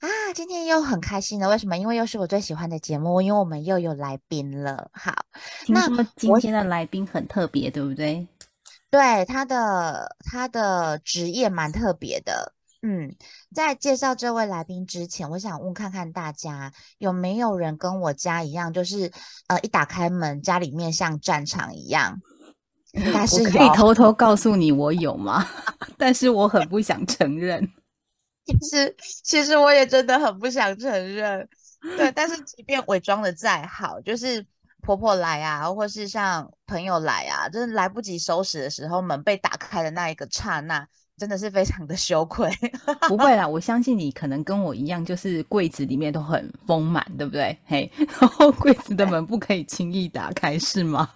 啊，今天又很开心的，为什么？因为又是我最喜欢的节目，因为我们又有来宾了。好，听说今天的来宾很特别，对不对？对，他的他的职业蛮特别的。嗯，在介绍这位来宾之前，我想问看看大家有没有人跟我家一样，就是呃，一打开门，家里面像战场一样。应该是可以偷偷告诉你我有吗？但是我很不想承认。其实，其实我也真的很不想承认，对。但是，即便伪装的再好，就是婆婆来啊，或是像朋友来啊，就是来不及收拾的时候，门被打开的那一个刹那，真的是非常的羞愧。不会啦，我相信你可能跟我一样，就是柜子里面都很丰满，对不对？嘿，然后柜子的门不可以轻易打开，是吗？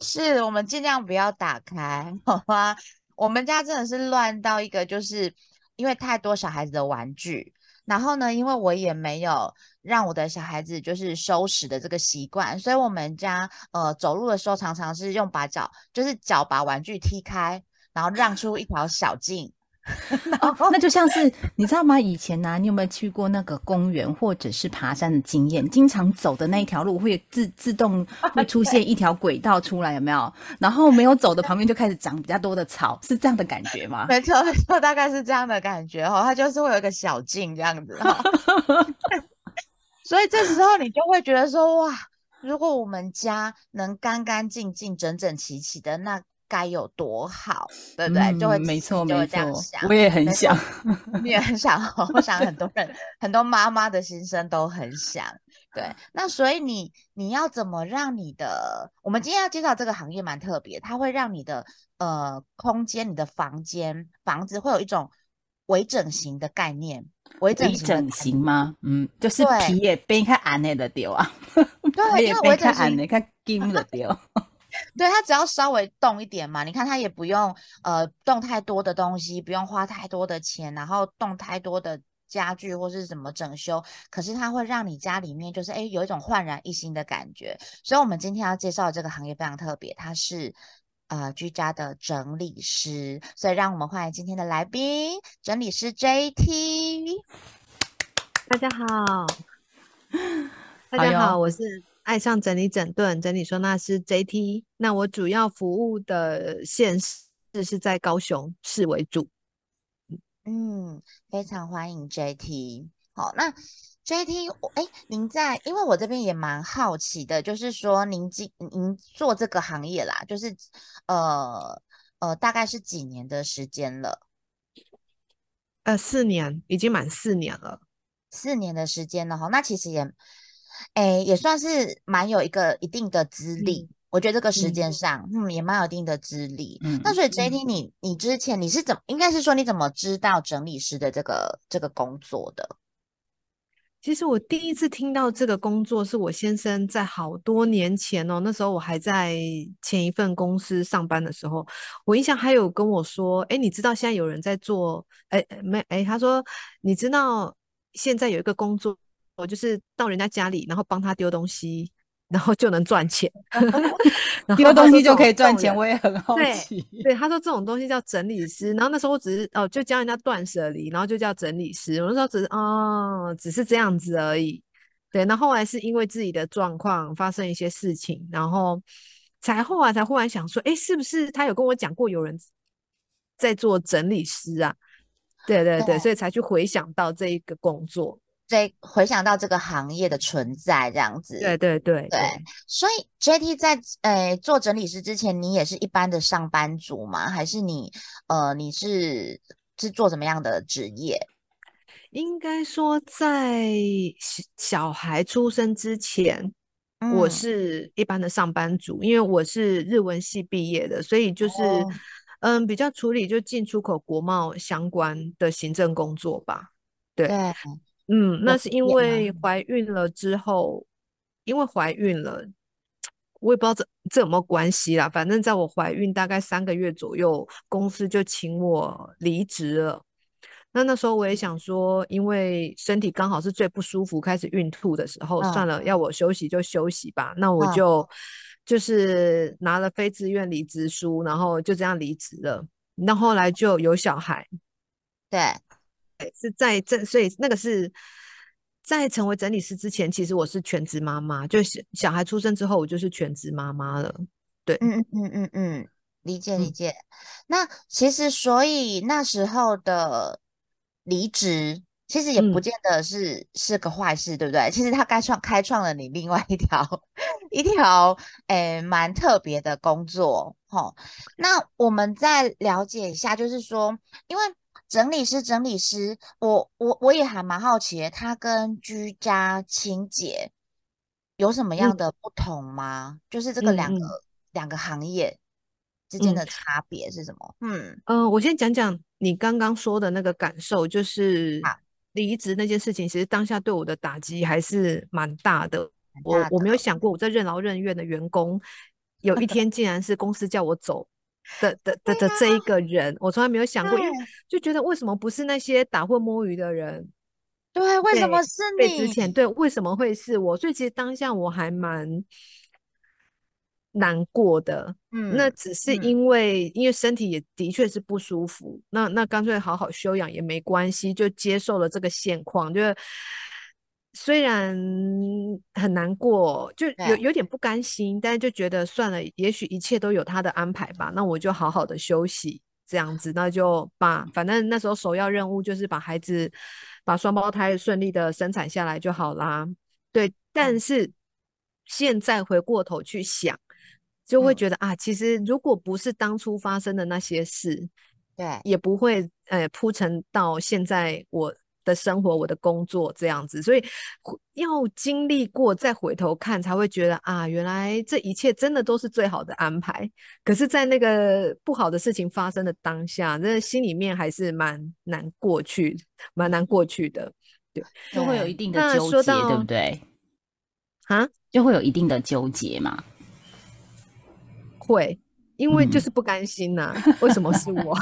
是我们尽量不要打开，好吗？我们家真的是乱到一个就是。因为太多小孩子的玩具，然后呢，因为我也没有让我的小孩子就是收拾的这个习惯，所以我们家呃走路的时候常常是用把脚，就是脚把玩具踢开，然后让出一条小径。哦，那就像是你知道吗？以前呢，你有没有去过那个公园或者是爬山的经验？经常走的那一条路会自自动会出现一条轨道出来，有没有？然后没有走的旁边就开始长比较多的草，是这样的感觉吗？没错，没错，大概是这样的感觉哈。它就是会有一个小径这样子，所以这时候你就会觉得说，哇，如果我们家能干干净净、整整齐齐的那。该有多好，对不对？就会没错，没错。我也很想，你也很想。我想很多人，很多妈妈的心声都很想。对，那所以你你要怎么让你的？我们今天要介绍这个行业蛮特别，它会让你的呃空间、你的房间、房子会有一种微整形的概念。微整形整形吗？嗯，就是皮也变开暗的丢啊，对，因为微整形看金的丢。对它只要稍微动一点嘛，你看它也不用呃动太多的东西，不用花太多的钱，然后动太多的家具或是什么整修，可是它会让你家里面就是哎有一种焕然一新的感觉。所以，我们今天要介绍的这个行业非常特别，它是呃居家的整理师。所以，让我们欢迎今天的来宾，整理师 JT。大家好，大家好，我是。爱上整理整顿整理收纳师 JT，那我主要服务的县市是在高雄市为主。嗯，非常欢迎 JT。好，那 JT，哎，您在，因为我这边也蛮好奇的，就是说您今您做这个行业啦，就是呃呃，大概是几年的时间了？呃，四年，已经满四年了。四年的时间了哈，那其实也。哎，也算是蛮有一个一定的资历，我觉得这个时间上，嗯，也蛮有一定的资历。嗯，那所以 JT，你你之前你是怎么，应该是说你怎么知道整理师的这个这个工作的？其实我第一次听到这个工作，是我先生在好多年前哦，那时候我还在前一份公司上班的时候，我印象还有跟我说，哎，你知道现在有人在做，哎没，哎，他说你知道现在有一个工作。我就是到人家家里，然后帮他丢东西，然后就能赚钱。丢东西就可以赚钱，我也很好奇。对，他说这种东西叫整理师。然后那时候我只是哦，就教人家断舍离，然后就叫整理师。我那时候只是哦，只是这样子而已。对，那后来是因为自己的状况发生一些事情，然后才后来才忽然想说，哎，是不是他有跟我讲过有人在做整理师啊？对对对，所以才去回想到这一个工作。在回想到这个行业的存在，这样子，对对对对，所以 JT 在呃做整理师之前，你也是一般的上班族吗？还是你呃你是是做什么样的职业？应该说，在小孩出生之前，我是一般的上班族，因为我是日文系毕业的，所以就是嗯比较处理就进出口国贸相关的行政工作吧。对对。嗯，那是因为怀孕了之后，因为怀孕了，我也不知道这这有没有关系啦。反正在我怀孕大概三个月左右，公司就请我离职了。那那时候我也想说，因为身体刚好是最不舒服，开始孕吐的时候，算嗯了，要我休息就休息吧。那我嗯就就是拿了非自愿离职书，然后就这样离职了。那后来就有小孩，对，是在这，所以那个是在成为整理师之前，其实我是全职妈妈，就是小孩出生之后，我就是全职妈妈了。对，嗯嗯嗯嗯嗯，理解理嗯解。那其实所以那时候的离职，其实也不嗯见得是是个坏事，对不对？其实他开创开创了你另外一条 一条诶蛮特别的工作，吼。那我们再了解一下，就是说，因为整理师整理师，我我我也还蛮好奇的，他跟居家清洁有什么样嗯的不同吗？就是这个嗯两个嗯两个行业之间嗯的差别是什么？嗯，呃，我先讲讲你刚刚说的那个感受，就是离职那件事情，其实当下对我的打击还是蛮大的。蛮我我没有想过，我在任劳任怨的员工，有一天竟然是公司叫我走的的的的这一个人，我从来没有想过，因为就觉得为什么不是那些打混摸鱼的人对，为什么是被之前你？对，为什么会是我？所以其实当下我还蛮难过的。嗯那嗯只是嗯因为因为身体也的确是不舒服，那那干脆好好休养也没关系，就接受了这个现况。就是虽然很难过，就有有点不甘心，但是就觉得算了，也许一切都有他的安排吧。那我就好好的休息，这样子，那就把反正那时候首要任务就是把孩子把双胞胎顺利的生产下来就好啦。对，但嗯是现在回过头去想。就会嗯觉得啊，其实如果不是当初发生的那些事，对，也不会呃铺陈到现在我的生活、我的工作这样子。所以要经历过再回头看，才会觉得啊，原来这一切真的都是最好的安排。可是，在那个不好的事情发生的当下，那心里面还是蛮难过去，蛮难过去的就会有一定的纠结，对不对？啊。就会有一定的纠结嘛。会，因为就嗯是不甘心呐、为什么是我？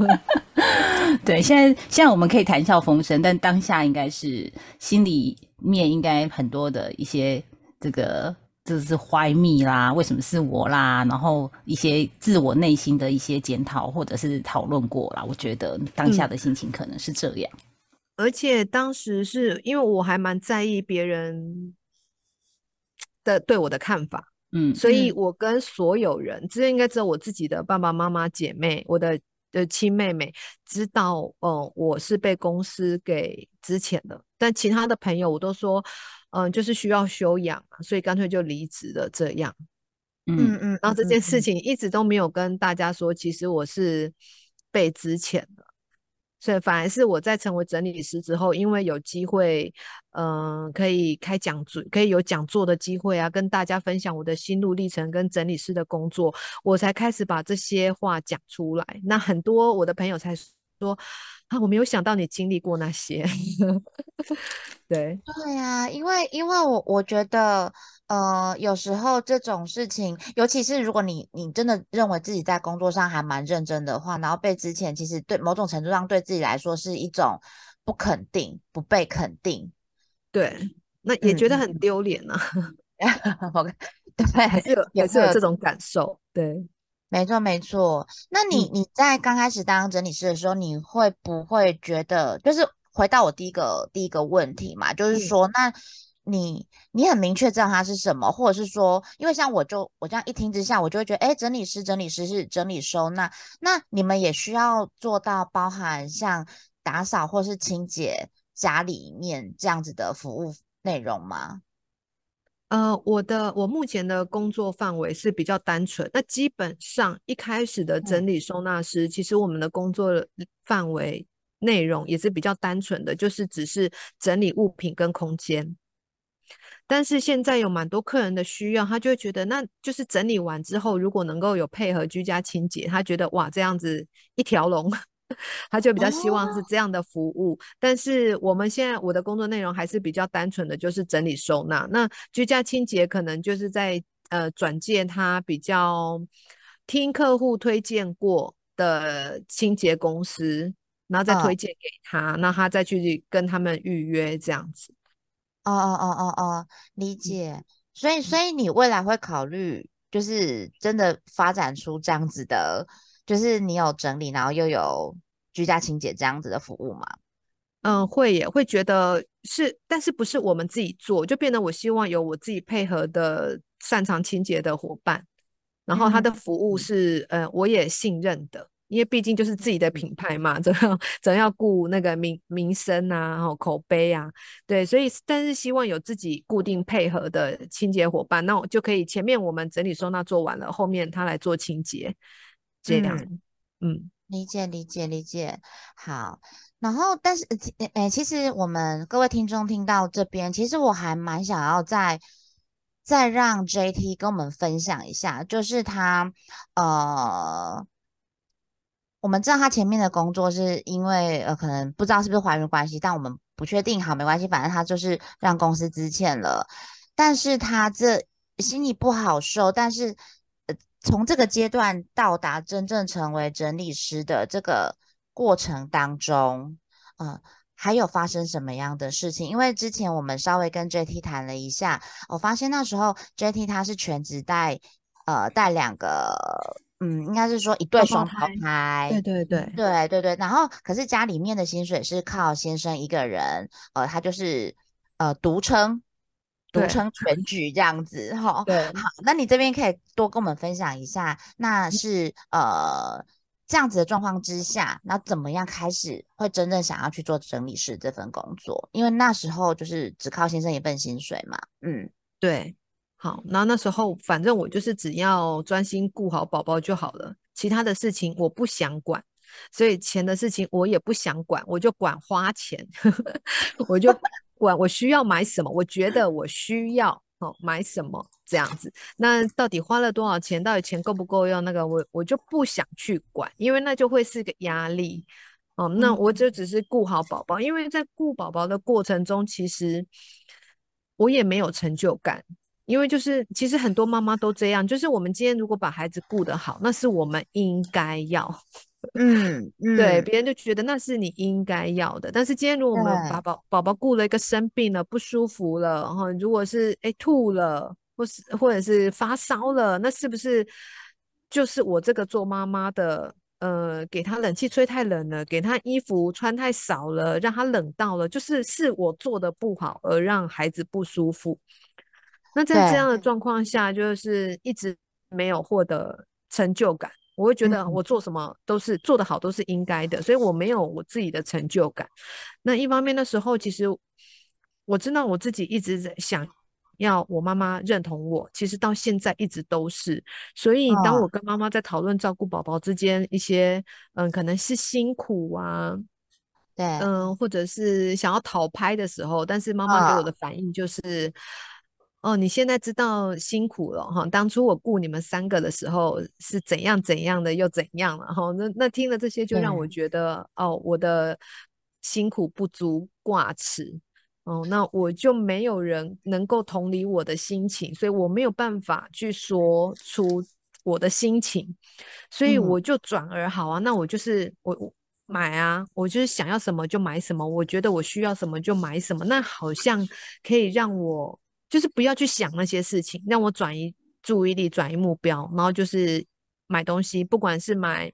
对，现在现在我们可以谈笑风生，但当下应该是心里面应该很多的一些这个这是怀密啦，为什么是我啦？然后一些自我内心的一些检讨或者是讨论过啦。我觉得当下的心情可能是这样。而且当时是因为我还蛮在意别人的对我的看法，嗯所以嗯我跟所有人，这应该只有我自己的爸爸妈妈、姐妹，我的的亲妹妹知道，呃，我是被公司给支遣的，但其他的朋友我都说，嗯、就是需要休养，所以干脆就离职了这样。嗯嗯嗯，然后这件事情，情一直都没有跟大家说，其实我是被支遣的，所以反而是我在成为整理师之后，因为有机会，嗯、可以开讲座，可以有讲座的机会啊，跟大家分享我的心路历程跟整理师的工作，我才开始把这些话讲出来。那很多我的朋友才说啊，我没有想到你经历过那些，对，对呀、因为因为我我觉得，呃，有时候这种事情，尤其是如果你你真的认为自己在工作上还蛮认真的话，然后被之前其实对某种程度上对自己来说是一种不肯定、不被肯定。对，那也觉得很丢脸啊，我 对，还是有也还是有这种感受，对。没错，没错。那你嗯你在刚开始当整理师的时候，你会不会觉得，就是回到我第一个第一个问题嘛，就是嗯说，那你你很明确知道它是什么，或者是说，因为像我就我这样一听之下，我就会觉得，哎，整理师整理师是整理收纳，那你们也需要做到包含像打扫或是清洁家里面这样子的服务内容吗？呃，我的我目前的工作范围是比较单纯。那基本上一开始的整嗯理收纳师，其实我们的工作范围内容也是比较单纯的，就是只是整理物品跟空间。但是现在有蛮多客人的需要，他就会觉得，那就是整理完之后，如果能够有配合居家清洁，他觉得哇，这样子一条龙他就比较希望是这样的服务。但是我们现在我的工作内容还是比较单纯的，就是整理收纳。那居家清洁可能就是在呃转介他比较听客户推荐过的清洁公司，然后再推荐给他，那他再去跟他们预约这样子。哦哦哦哦哦，理解。所以，所以你未来会考虑，就是真的发展出这样子的，就是你有整理，然后又有居家清洁这样子的服务吗？嗯，会也会觉得是，但是不是我们自己做，就变得我希望有我自己配合的擅长清洁的伙伴，然后他的服务是，呃，我也信任的。因为毕竟就是自己的品牌嘛，总要总要顾那个名名声啊，然后口碑啊，对，所以但是希望有自己固定配合的清洁伙伴，那我就可以前面我们整理收纳做完了，后面他来做清洁，这样，嗯，理解理解理解，好，然后但是诶，其实我们各位听众听到这边，其实我还蛮想要再再让 JT 跟我们分享一下，就是他呃。我们知道他前面的工作是因为呃，可能不知道是不是怀孕关系，但我们不确定。好，没关系，反正他就是让公司资欠了。但是他这心里不好受。但是呃，从这个阶段到达真正成为整理师的这个过程当中，呃，还有发生什么样的事情？因为之前我们稍微跟 JT 谈了一下，我发现那时候 JT 他是全职带呃带两个。嗯，应该是说一对双胞胎，对对对对对对。然后，可是家里面的薪水是靠先生一个人，呃，他就是呃独撑，独撑全局这样子哈。对，好，那你这边可以多跟我们分享一下，那是呃这样子的状况之下，那怎么样开始会真正想要去做整理师这份工作？因为那时候就是只靠先生一份薪水嘛。嗯，对。好，那那时候反正我就是只要专心顾好宝宝就好了，其他的事情我不想管，所以钱的事情我也不想管，我就管花钱，我就管我需要买什么，我觉得我需要哦买什么这样子，那到底花了多少钱，到底钱够不够用，那个我我就不想去管，因为那就会是个压力哦。那我就只是顾好宝宝，因为在顾宝宝的过程中，其实我也没有成就感。因为就是，其实很多妈妈都这样，就是我们今天如果把孩子顾得好，那是我们应该要，嗯，对，别人就觉得那是你应该要的。但是今天如果我们把宝宝宝顾了一个生病了、不舒服了，然后如果是哎吐了，或是或者是发烧了，那是不是就是我这个做妈妈的，呃，给他冷气吹太冷了，给他衣服穿太少了，让他冷到了，就是是我做的不好而让孩子不舒服。那在这样的状况下，就是一直没有获得成就感。我会觉得我做什么都是做得好，都是应该的，所以我没有我自己的成就感。那一方面的时候，其实我知道我自己一直在想要我妈妈认同我，其实到现在一直都是。所以当我跟妈妈在讨论照顾宝宝之间一些，嗯，可能是辛苦啊，对，嗯，或者是想要讨拍的时候，但是妈妈给我的反应就是。哦，你现在知道辛苦了哈。当初我雇你们三个的时候是怎样怎样的，又怎样了哈？那那听了这些，就让我觉得哦，我的辛苦不足挂齿哦。那我就没有人能够同理我的心情，所以我没有办法去说出我的心情，所以我就转而好啊。那我就是我我买啊，我就是想要什么就买什么，我觉得我需要什么就买什么，那好像可以让我。就是不要去想那些事情，让我转移注意力，转移目标，然后就是买东西，不管是买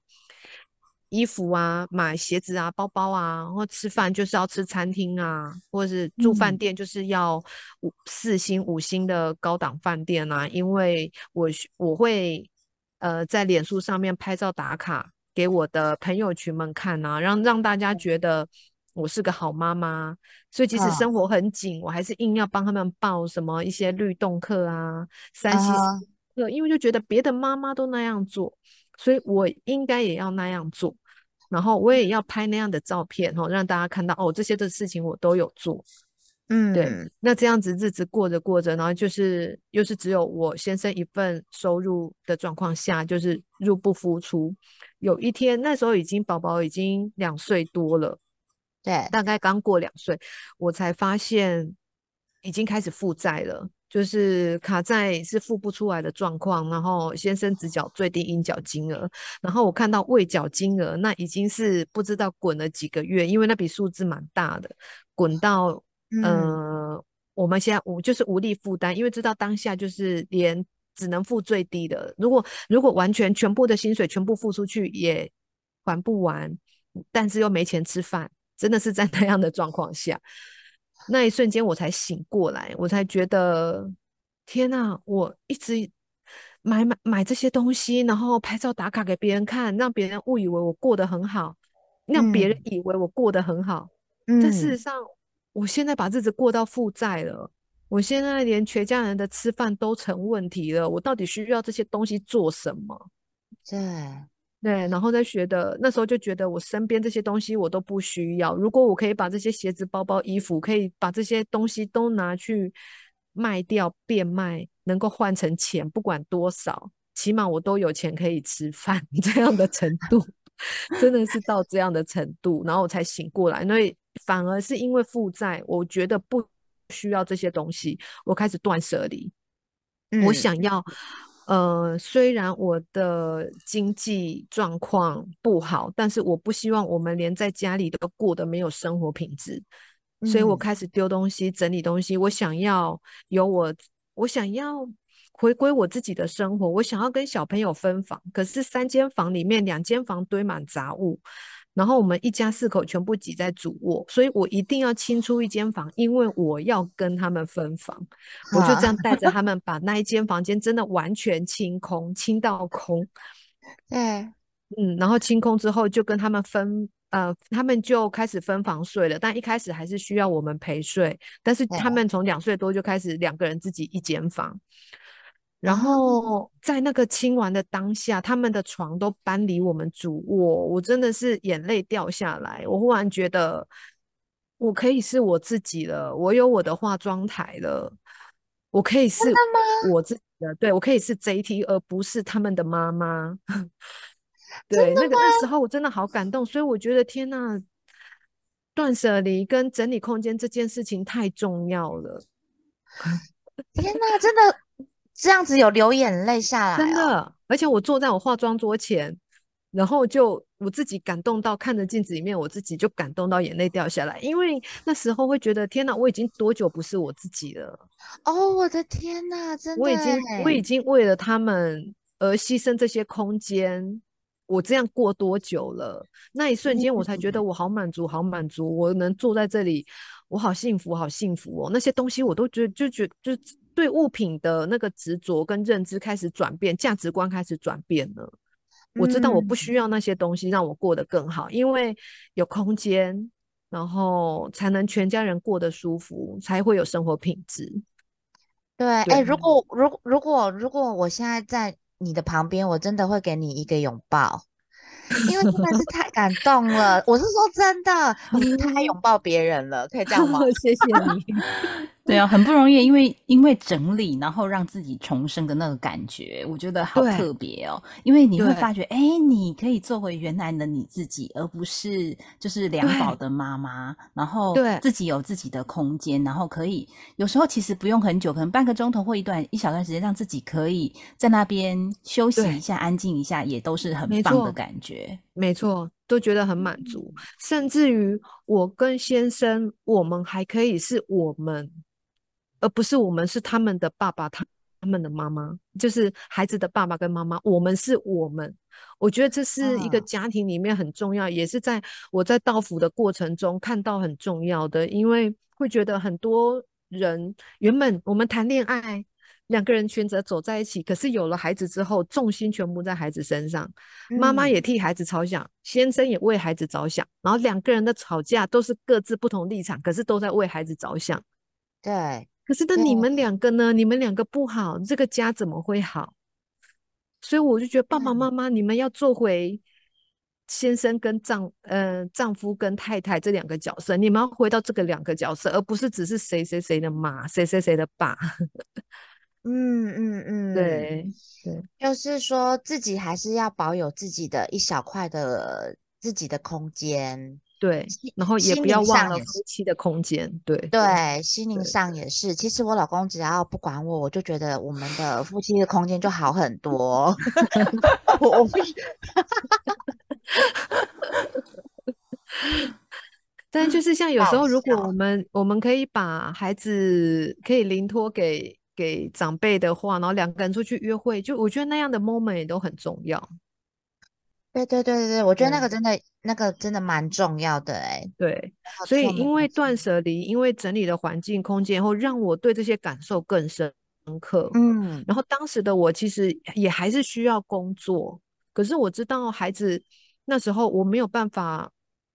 衣服啊、买鞋子啊、包包啊，或吃饭就是要吃餐厅啊，或者是住饭店就是要五四星、五星的高档饭店啊，因为我我会呃在脸书上面拍照打卡给我的朋友群们看啊，让让大家觉得。我是个好妈妈，所以即使生活很紧，我还是硬要帮他们报什么一些律动课啊、三 C 课，因为就觉得别的妈妈都那样做，所以我应该也要那样做，然后我也要拍那样的照片，哦，让大家看到哦，这些的事情我都有做。嗯对，嗯，那这样子日子过着过着，然后就是又是只有我先生一份收入的状况下，就是入不敷出。有一天，那时候已经宝宝已经两岁多了，对，大概刚过两岁，我才发现已经开始负债了，就是卡债是付不出来的状况。然后先生只缴最低应缴金额，然后我看到未缴金额，那已经是不知道滚了几个月，因为那笔数字蛮大的，滚到。嗯，呃，我们现在无就是无力负担，因为知道当下就是连只能付最低的，如果如果完全全部的薪水全部付出去也还不完，但是又没钱吃饭，真的是在那样的状况下，那一瞬间我才醒过来，我才觉得天呐，我一直买买买这些东西，然后拍照打卡给别人看，让别人误以为我过得很好，让别人嗯以为我过得很好，但事实嗯，上。我现在把日子过到负债了，我现在连全家人的吃饭都成问题了。我到底需要这些东西做什么？对，对，然后再觉得那时候就觉得我身边这些东西我都不需要。如果我可以把这些鞋子、包包、衣服，可以把这些东西都拿去卖掉、变卖，能够换成钱，不管多少，起码我都有钱可以吃饭 这样的程度。真的是到这样的程度，然后我才醒过来。因为反而是因为负债，我觉得不需要这些东西，我开始断舍离。我嗯想要，呃，虽然我的经济状况不好，但是我不希望我们连在家里都过得没有生活品质，所以我嗯开始丢东西、整理东西。我想要有我，我想要回归我自己的生活，我想要跟小朋友分房，可是三间房里面两间房堆满杂物。然后我们一家四口全部挤在主卧，所以我一定要清出一间房，因为我要跟他们分房。我就这样带着他们把那一间房间真的完全清空，清到空。对，嗯，然后清空之后就跟他们分，呃，他们就开始分房睡了。但一开始还是需要我们陪睡，但是他对们从两岁多就开始两个人自己一间房。然哦后在那个清完的当下，他们的床都搬离我们主卧，我真的是眼泪掉下来。我忽然觉得，我可以是我自己了，我有我的化妆台了，我可以是我自己的，对，我可以是 JT，而不是他们的妈妈。对，那个那时候我真的好感动，所以我觉得天呐，断舍离跟整理空间这件事情太重要了。天呐，真的这样子有流眼泪下来哦，真的，而且我坐在我化妆桌前，然后就我自己感动到看着镜子里面，我自己就感动到眼泪掉下来，因为那时候会觉得天哪，我已经多久不是我自己了？哦，我的天哪，真的我已经我已欸经为了他们而牺牲这些空间，我这样过多久了？那一瞬间我才觉得我好满足，好满足，我能坐在这里，我好幸福，好幸福哦！那些东西我都觉得就觉就对物品的那个执着跟认知开始转变，价值观开始转变了。我知道我不嗯需要那些东西让我过得更好，因为有空间，然后才能全家人过得舒服，才会有生活品质。对，哎，对如果如果如果如果我现在在你的旁边，我真的会给你一个拥抱，因为真的是太感动了。我是说真的，你太拥抱别人了，可以这样吗？谢谢你。对啊，很不容易，因为因为整理，然后让自己重生的那个感觉，我觉得好特别哦。因为你会对。发觉，哎，你可以做回原来的你自己，而不是就是两宝的妈妈，然后对。自己有自己的空间，然后可以有时候其实不用很久，可能半个钟头或一段一小段时间，让自己可以在那边休息一下、安静一下，也都是很棒的感觉。没错，都觉得很满足，甚至于我跟先生，我们还可以是我们，而不是我们是他们的爸爸，他他们的妈妈，就是孩子的爸爸跟妈妈，我们是我们。我觉得这是一个嗯家庭里面很重要，也是在我在道府的过程中看到很重要的，因为会觉得很多人原本我们谈恋爱。两个人选择走在一起，可是有了孩子之后，重心全部在孩子身上，妈妈嗯也替孩子着想，先生也为孩子着想，然后两个人的吵架都是各自不同立场，可是都在为孩子着想。对，可是那你们两个呢？你们两个不好，这个家怎么会好？所以我就觉得爸爸嗯妈妈，你们要做回先生跟丈呃丈夫跟太太这两个角色，你们要回到这个两个角色，而不是只是谁谁谁的妈，谁谁谁的爸。嗯嗯嗯，对对，就是说自己还是要保有自己的一小块的自己的空间。对，然后也不要忘了夫妻的空间。对对，心灵上也是。其实我老公只要不管我，我就觉得我们的夫妻的空间就好很多。我我不 但就是像有时候，如果我们我们可以把孩子可以临托给给长辈的话，然后两个人出去约会，就我觉得那样的 moment 也都很重要。对对对对对，我觉得那个真的那个真的蛮重要的哎。对，所以因为断舍离，因为整理的环境空间后，让我对这些感受更深刻。嗯然后当时的我其实也还是需要工作，可是我知道孩子那时候我没有办法，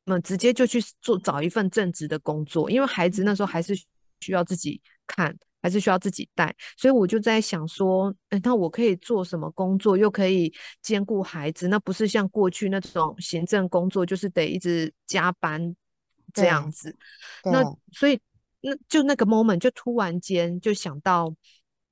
嗯，直接就去做找一份正职的工作，因为孩子那时候还是需要自己看，还是需要自己带，所以我就在想说，哎，那我可以做什么工作，又可以兼顾孩子？那不是像过去那种行政工作，就是得一直加班这样子。那所以那就那个 moment 就突然间就想到，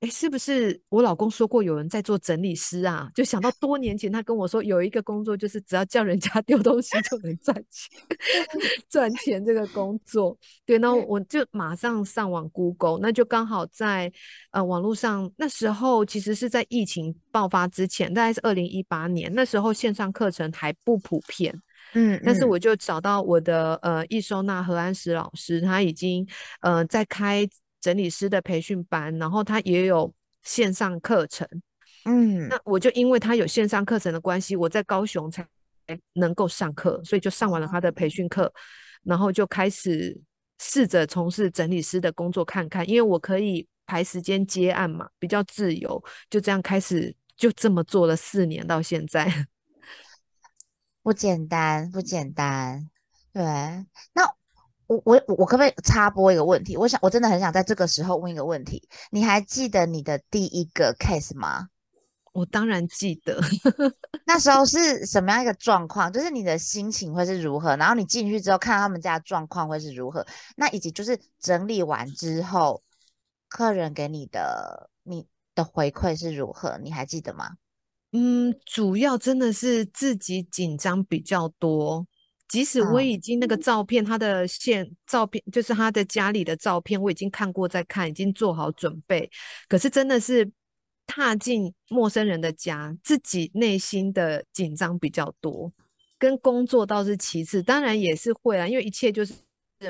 哎，是不是我老公说过有人在做整理师啊？就想到多年前他跟我说有一个工作，就是只要叫人家 丢东西就能赚钱，赚钱这个工作。对，那我就马上上网 Google，那就刚好在呃网络上，那时候其实是在疫情爆发之前，大概是二零一八年，那时候线上课程还不普遍。嗯，嗯但是我就找到我的呃易收纳何安石老师，他已经呃在开整理师的培训班，然后他也有线上课程。嗯那我就因为他有线上课程的关系，我在高雄才能够上课，所以就上完了他的培训课，然后就开始试着从事整理师的工作看看，因为我可以排时间接案嘛，比较自由，就这样开始就这么做了四年到现在。不简单，不简单。对，那我我我可不可以插播一个问题？我想我真的很想在这个时候问一个问题，你还记得你的第一个 case 吗？我当然记得。那时候是什么样一个状况？就是你的心情会是如何？然后你进去之后看到他们家的状况会是如何？那以及就是整理完之后，客人给你的你的回馈是如何？你还记得吗？嗯，主要真的是自己紧张比较多。即使我嗯已经那个照片，他的现照片就是他的家里的照片，我已经看过再看，已经做好准备。可是真的是踏进陌生人的家，自己内心的紧张比较多，跟工作倒是其次，当然也是会啊，因为一切就是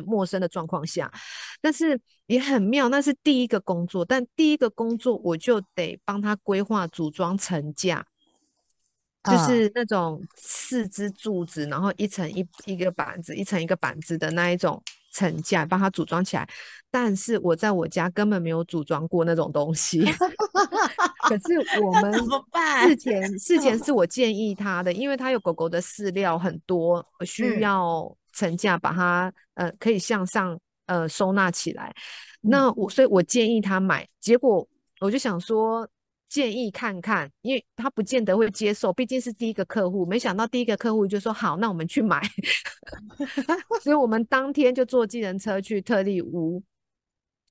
陌生的状况下，但是也很妙，那是第一个工作，但第一个工作我就得帮他规划组装成架。就嗯是那种四支柱子，然后一层一一个板子，一层一个板子的那一种层架，帮它组装起来。但是我在我家根本没有组装过那种东西。可是我 们怎么办事前事前 是我建议他的，因为他有狗狗的饲料很多，需嗯要层架把它呃可以向上呃收纳起来。嗯那我所以我建议他买，结果我就想说。建议看看，因为他不见得会接受，毕竟是第一个客户。没想到第一个客户就说好，那我们去买。所以我们当天就坐计程车去特利屋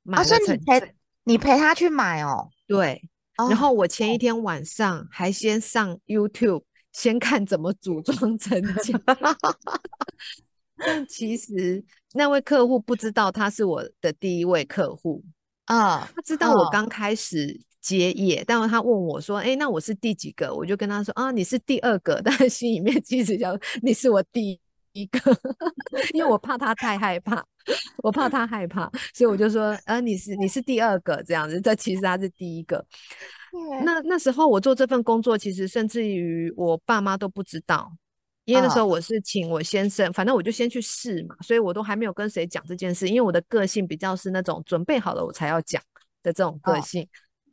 买啊，所以你陪你陪他去买哦。对，哦然后我前一天晚上还先上 YouTube 先看怎么组装成家，但其实那位客户不知道他是我的第一位客户，啊，他知道我哦刚开始接业，但是他问我说：“哎，那我是第几个？”我就跟他说：“啊，你是第二个。”但是心里面其实想你是我第一个，因为我怕他太害怕，我怕他害怕，所以我就说：“呃，你是你是第二个这样子。”这其实他是第一个。那那时候我做这份工作，其实甚至于我爸妈都不知道，因为那时候哦我是请我先生，反正我就先去试嘛，所以我都还没有跟谁讲这件事，因为我的个性比较是那种准备好了我才要讲的这种个哦性。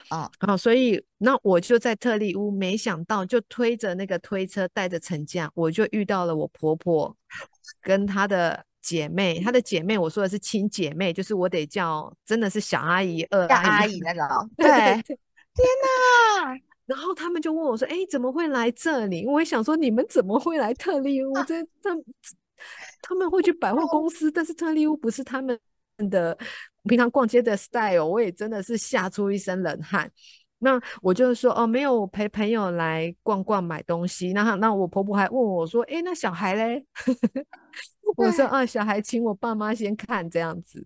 哦，好，所以那我就在特利屋，没想到就推着那个推车，带着层架，我就遇到了我婆婆跟她的姐妹，她的姐妹，我说的是亲姐妹，就是我得叫真的是小阿姨、二阿姨那种。对天哪！然后他们就问我说：“哎，怎么会来这里？”我也想说：“你们怎么会来特利屋？这他他们会去百货公司，但是特利屋不是他们的平常逛街的 style。”我也真的是吓出一身冷汗。那我就是说：“哦，没有陪朋友来逛逛买东西。”那那我婆婆还问我说：“哎，那小孩嘞？” 我说：“啊，小孩请我爸妈先看这样子。”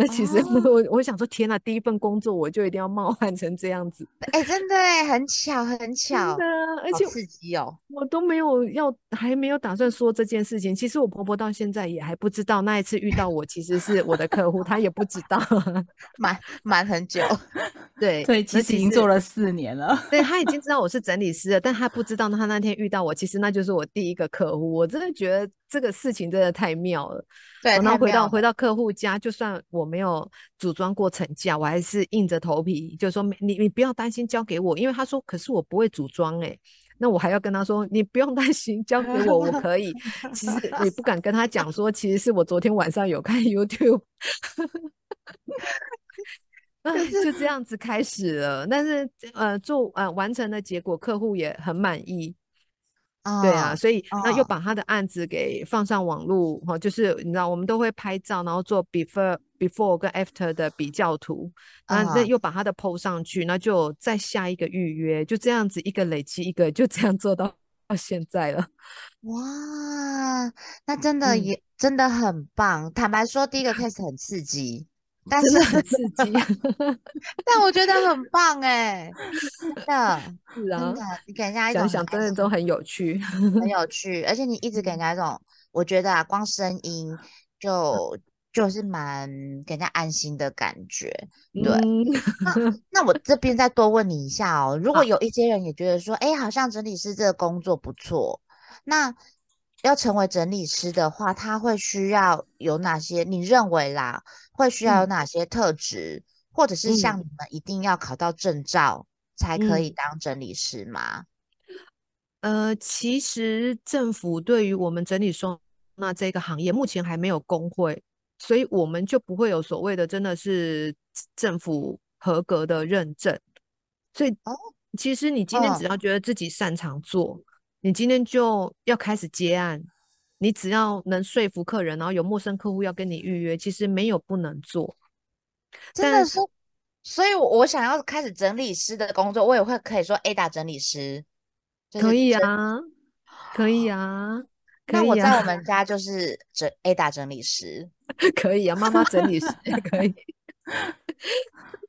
那其实 我我想说，天哪！第一份工作我就一定要冒汗成这样子，哎，真的哎，很巧，很巧，真的，而且刺激哦！我都没有要，还没有打算说这件事情。其实我婆婆到现在也还不知道，那一次遇到我其实是我的客户，她也不知道，瞒瞒很久。对对，其实已经做了四年了。对她已经知道我是整理师了，但她不知道，她那天遇到我，其实那就是我第一个客户。我真的觉得这个事情真的太妙了。对，然后回到回到客户家，就算我没有组装过成架，我还是硬着头皮就说你你不要担心，交给我，因为他说可是我不会组装哎，那我还要跟他说你不用担心，交给我我可以。其实 你不敢跟他讲说，其实是我昨天晚上有看 YouTube，那就这样子开始了。但是呃做呃完成的结果，客户也很满意。对啊，所以那又把他的案子给放上网络哈，就是你知道，我们都会拍照，然后做 before before 跟 after 的比较图，啊，那又把他的 PO 上去，那就再下一个预约，就这样子一个累积一个，就这样做到到现在了。哇，那真的也真的很棒。坦白说，第一个 case 很刺激。但是很刺激，但我觉得很棒哎，真的，是啊，真的，你给人家一种想想真的都很有趣，很有。趣，而且你一直给人家一种，我觉得啊，光声音就就是蛮给人家安心的感觉。对，那那我这边再多问你一下哦，如果有一些人也觉得说，哎，好像整理师这个工作不错，那要成为整理师的话，他会需要有哪些？你认为啦？会需要有哪些特质，或者是像你们一定要考到证照才可以当整理师吗？呃，其实政府对于我们整理收纳这个行业，目前还没有工会，所以我们就不会有所谓的真的是政府合格的认证。所以，其实你今天只要觉得自己擅长做，你今天就要开始接案。你只要能说服客人，然后有陌生客户要跟你预约，其实没有不能做。真的是，所以我想要开始整理师的工作，我也会可以说 A 打整理师，可以啊，可以啊。那我在我们家就是整 A 打整理师，可以啊，妈妈整理师也可以。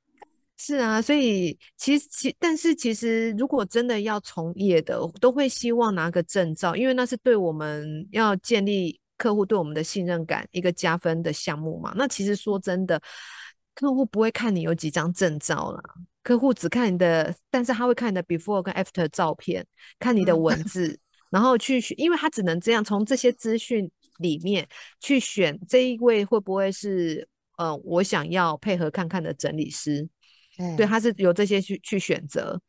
是啊，所以其实其但是其实如果真的要从业的，都会希望拿个证照，因为那是对我们要建立客户对我们的信任感一个加分的项目嘛。那其实说真的，客户不会看你有几张证照啦，客户只看你的，但是他会看你的 before 跟 after 照片，看你的文字，然后去选，因为他只能这样从这些资讯里面去选这一位会不会是呃我想要配合看看的整理师。对，他是有这些去去选择，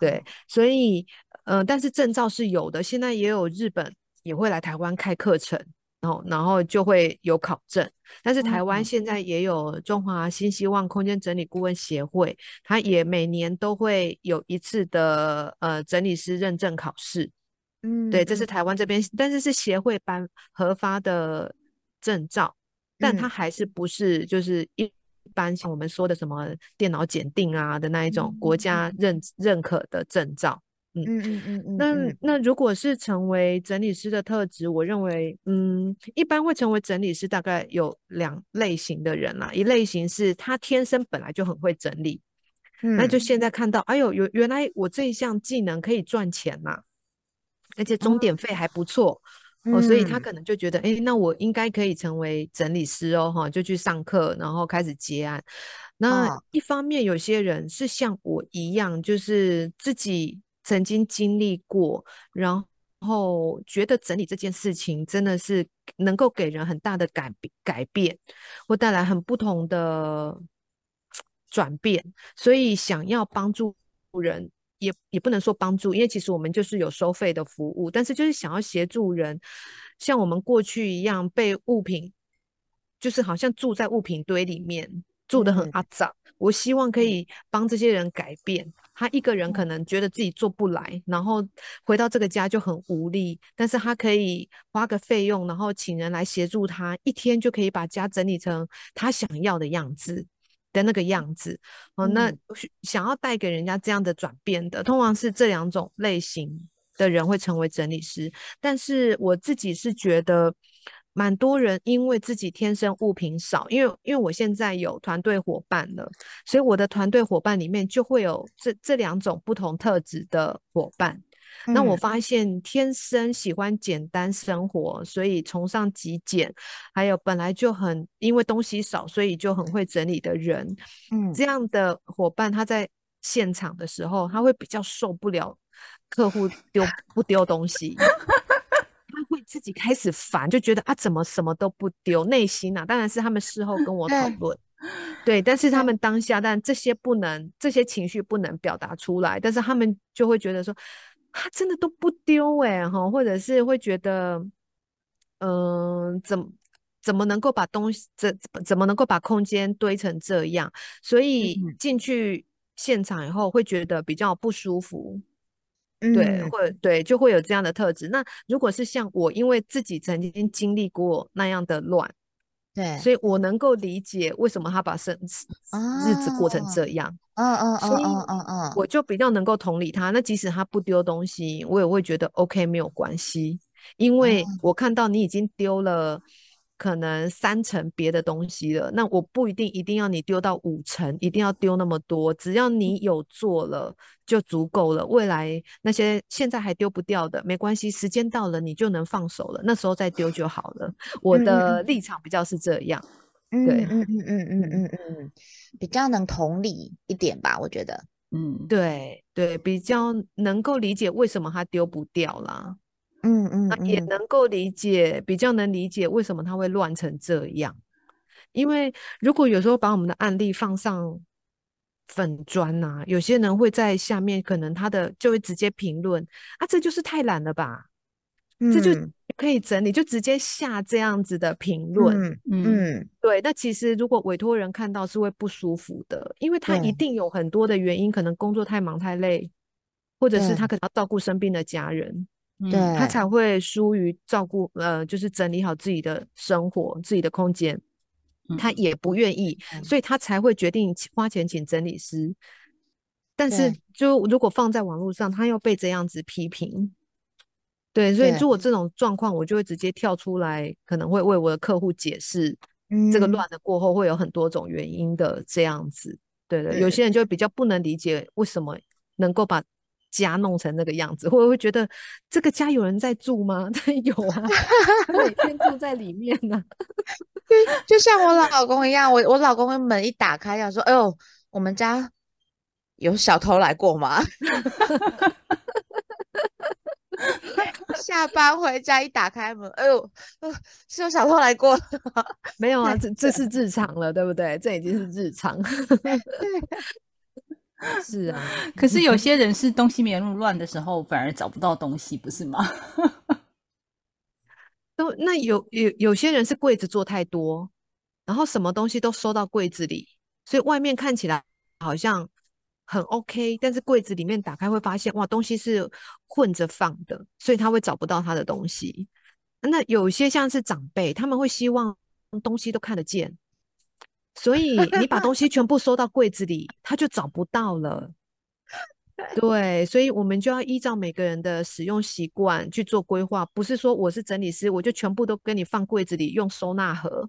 对，所以，嗯，但是证照是有的，现在也有日本也会来台湾开课程，然后然后就会有考证，但是台湾现在也有中华新希望空间整理顾问协会，它也每年都会有一次的呃整理师认证考试，嗯，对，这是台湾这边，但是是协会颁核发的证照，但它还是不是就是一。一般像我们说的什么电脑检定啊的那一种国家认认可的证照，嗯。嗯嗯嗯，那那如果是成为整理师的特质，我认为，嗯，一般会成为整理师大概有两类型的人啦，一类型是他天生本来就很会整理，那就现在看到，哎呦，原原来我这一项技能可以赚钱呐，而且钟点费还不错。哦，所以他可能就觉得，哎，那我应该可以成为整理师哦，哈，就去上课，然后开始接案。那一方面，有些人是像我一样，就是自己曾经经历过，然后觉得整理这件事情真的是能够给人很大的改改变，或带来很不同的转变，所以想要帮助人。也也不能说帮助，因为其实我们就是有收费的服务，但是就是想要协助人，像我们过去一样被物品，就是好像住在物品堆里面，住的很嗯阿杂。我希望可以帮这些人改变。他一个人可嗯能觉得自己做不来，然后回到这个家就很无力，但是他可以花个费用，然后请人来协助他，一天就可以把家整理成他想要的样子的那个样子。哦，那想要带给人家这样的转变的，通常是这两种类型的人会成为整理师。但是我自己是觉得，蛮多人因为自己天生物品少，因为因为我现在有团队伙伴了，所以我的团队伙伴里面就会有这这两种不同特质的伙伴。那我嗯。发现天生喜欢简单生活，所以崇尚极简，还有本来就很因为东西少，所以就很会整理的人，嗯。这样的伙伴他在现场的时候，他会比较受不了客户丢不丢东西，他会自己开始烦，就觉得啊怎么什么都不丢，内心啊当然是他们事后跟我讨对。论。对，但是他对。们当下，但这些不能，这些情绪不能表达出来，但是他们就会觉得说，他真的都不丢哎、哈，或者是会觉得，嗯、怎么怎么能够把东西，怎怎么能够把空间堆成这样？所以嗯进去现场以后会觉得比较不舒服，对，嗯或者对，就会有这样的特质。那如果是像我，因为自己曾经经历过那样的乱。对，所以我能够理解为什么他把生日子过成哦这样，嗯嗯嗯嗯嗯嗯，我就比较能够同理他。那即使他不丢东西，我也会觉得 OK 没有关系，因为哦。我看到你已经丢了可能三成别的东西了，那我不一定一定要你丢到五成，一定要丢那么多，只要你有做了就足够了。未来那些现在还丢不掉的没关系，时间到了你就能放手了，那时候再丢就好了。我的嗯立场比较是这样。嗯对嗯嗯嗯嗯嗯嗯，比较能同理一点吧，我觉得。嗯，对对，比较能够理解为什么他丢不掉啦，嗯嗯那也嗯。能够理解，比较能理解为什么他会乱成这样。因为如果有时候把我们的案例放上粉砖呐、有些人会在下面可能他的就会直接评论啊，这就是太懒了吧，这就嗯。可以整理，就直接下这样子的评论。嗯。嗯。嗯对，那其实如果委托人看到是会不舒服的，因为他一定有很多的原因，可能工作太忙太累，或者是他可能要照顾生病的家人，嗯对他才会疏于照顾，呃，就是整理好自己的生活、自己的空间，他嗯也不愿意，嗯所以他才会决定花钱请整理师。但是就如果放在网络上，他又被这样子批评。对，所以如果这种状况，我就会直接跳出来，可能会为我的客户解释这个嗯乱的过后会有很多种原因的这样子。对的，有嗯些人就比较不能理解为什么能够把家弄成那个样子，或者会觉得这个家有人在住吗？有啊，我每天住在里面呢、就像我老公一样，我我老公门一打开，要说：“哎呦，我们家有小偷来过吗？” 下班回家一打开门，哎呦，呃是有小偷来过。没有啊，对这这是日常了，对不对？这已经是日常。是啊，可是有些人是东西没有那么乱的时候，反而找不到东西，不是吗？都那有有有些人是柜子做太多，然后什么东西都收到柜子里，所以外面看起来好像很 OK，但是柜子里面打开会发现，哇，东西是混着放的，所以他会找不到他的东西。那有些像是长辈，他们会希望东西都看得见，所以你把东西全部收到柜子里，他就找不到了。对，所以我们就要依照每个人的使用习惯去做规划，不是说我是整理师，我就全部都跟你放柜子里用收纳盒。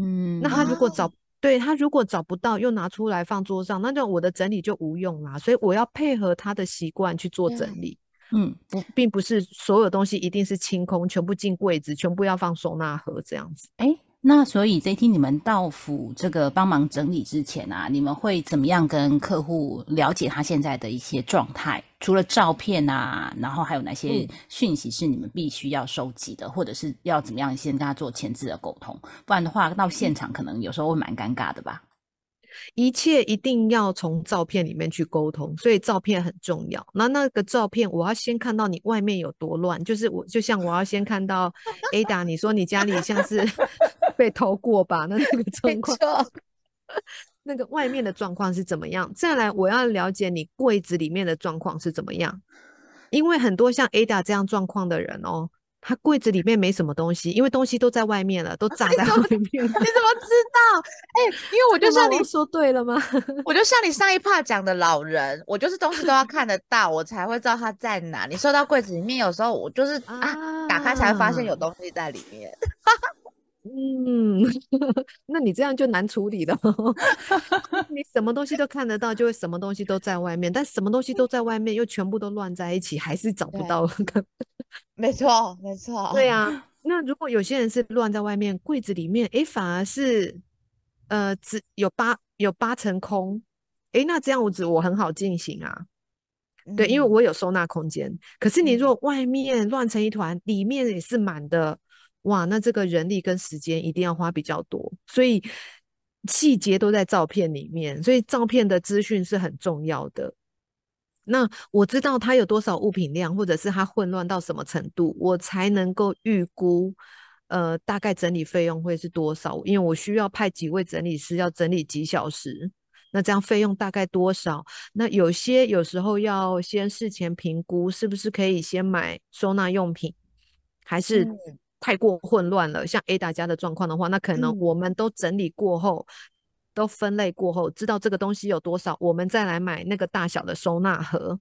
嗯，那他如果哦找，对，他如果找不到，又拿出来放桌上，那就我的整理就无用啦。所以我要配合他的习惯去做整理，嗯，不，并不是所有东西一定是清空，全部进柜子，全部要放收纳盒这样子。哎，那所以这一天你们到府这个帮忙整理之前啊，你们会怎么样跟客户了解他现在的一些状态？除了照片啊，然后还有哪些嗯讯息是你们必须要收集的，或者是要怎么样先跟他做前置的沟通？不然的话，到现场可能有时候会蛮尴尬的吧？一切一定要从照片里面去沟通，所以照片很重要。那那个照片，我要先看到你外面有多乱，就是我就像我要先看到 Ada，你说你家里像是被偷过吧？那那个 状况，那个外面的状况是怎么样？再来，我要了解你柜子里面的状况是怎么样，因为很多像 Ada 这样状况的人哦，他柜子里面没什么东西，因为东西都在外面了，都长在外面。你怎么知道？哎、因为我就像你说对了吗？我就像你上一趴讲的老人，我就是东西都要看得到，我才会知道他在哪。你收到柜子里面，有时候我就是啊，打开才会发现有东西在里面。嗯，那你这样就难处理了哦。你什么东西都看得到，就会什么东西都在外面，但什么东西都在外面，又全部都乱在一起，还是找不到。没错，没错。对啊，那如果有些人是乱在外面，柜子里面，哎，反而是呃只有八有八成空，哎，那这样子我很好进行啊。对，因为嗯我有收纳空间。可是你嗯如果外面乱成一团，里面也是满的，哇，那这个人力跟时间一定要花比较多。所以细节都在照片里面，所以照片的资讯是很重要的。那我知道它有多少物品量，或者是它混乱到什么程度，我才能够预估，呃，大概整理费用会是多少？因为我需要派几位整理师，要整理几小时，那这样费用大概多少？那有些有时候要先事前评估，是不是可以先买收纳用品，还是太过混乱了？像 A 大家的状况的话，那可能嗯我们都整理过后，都分类过后，知道这个东西有多少，我们再来买那个大小的收纳盒。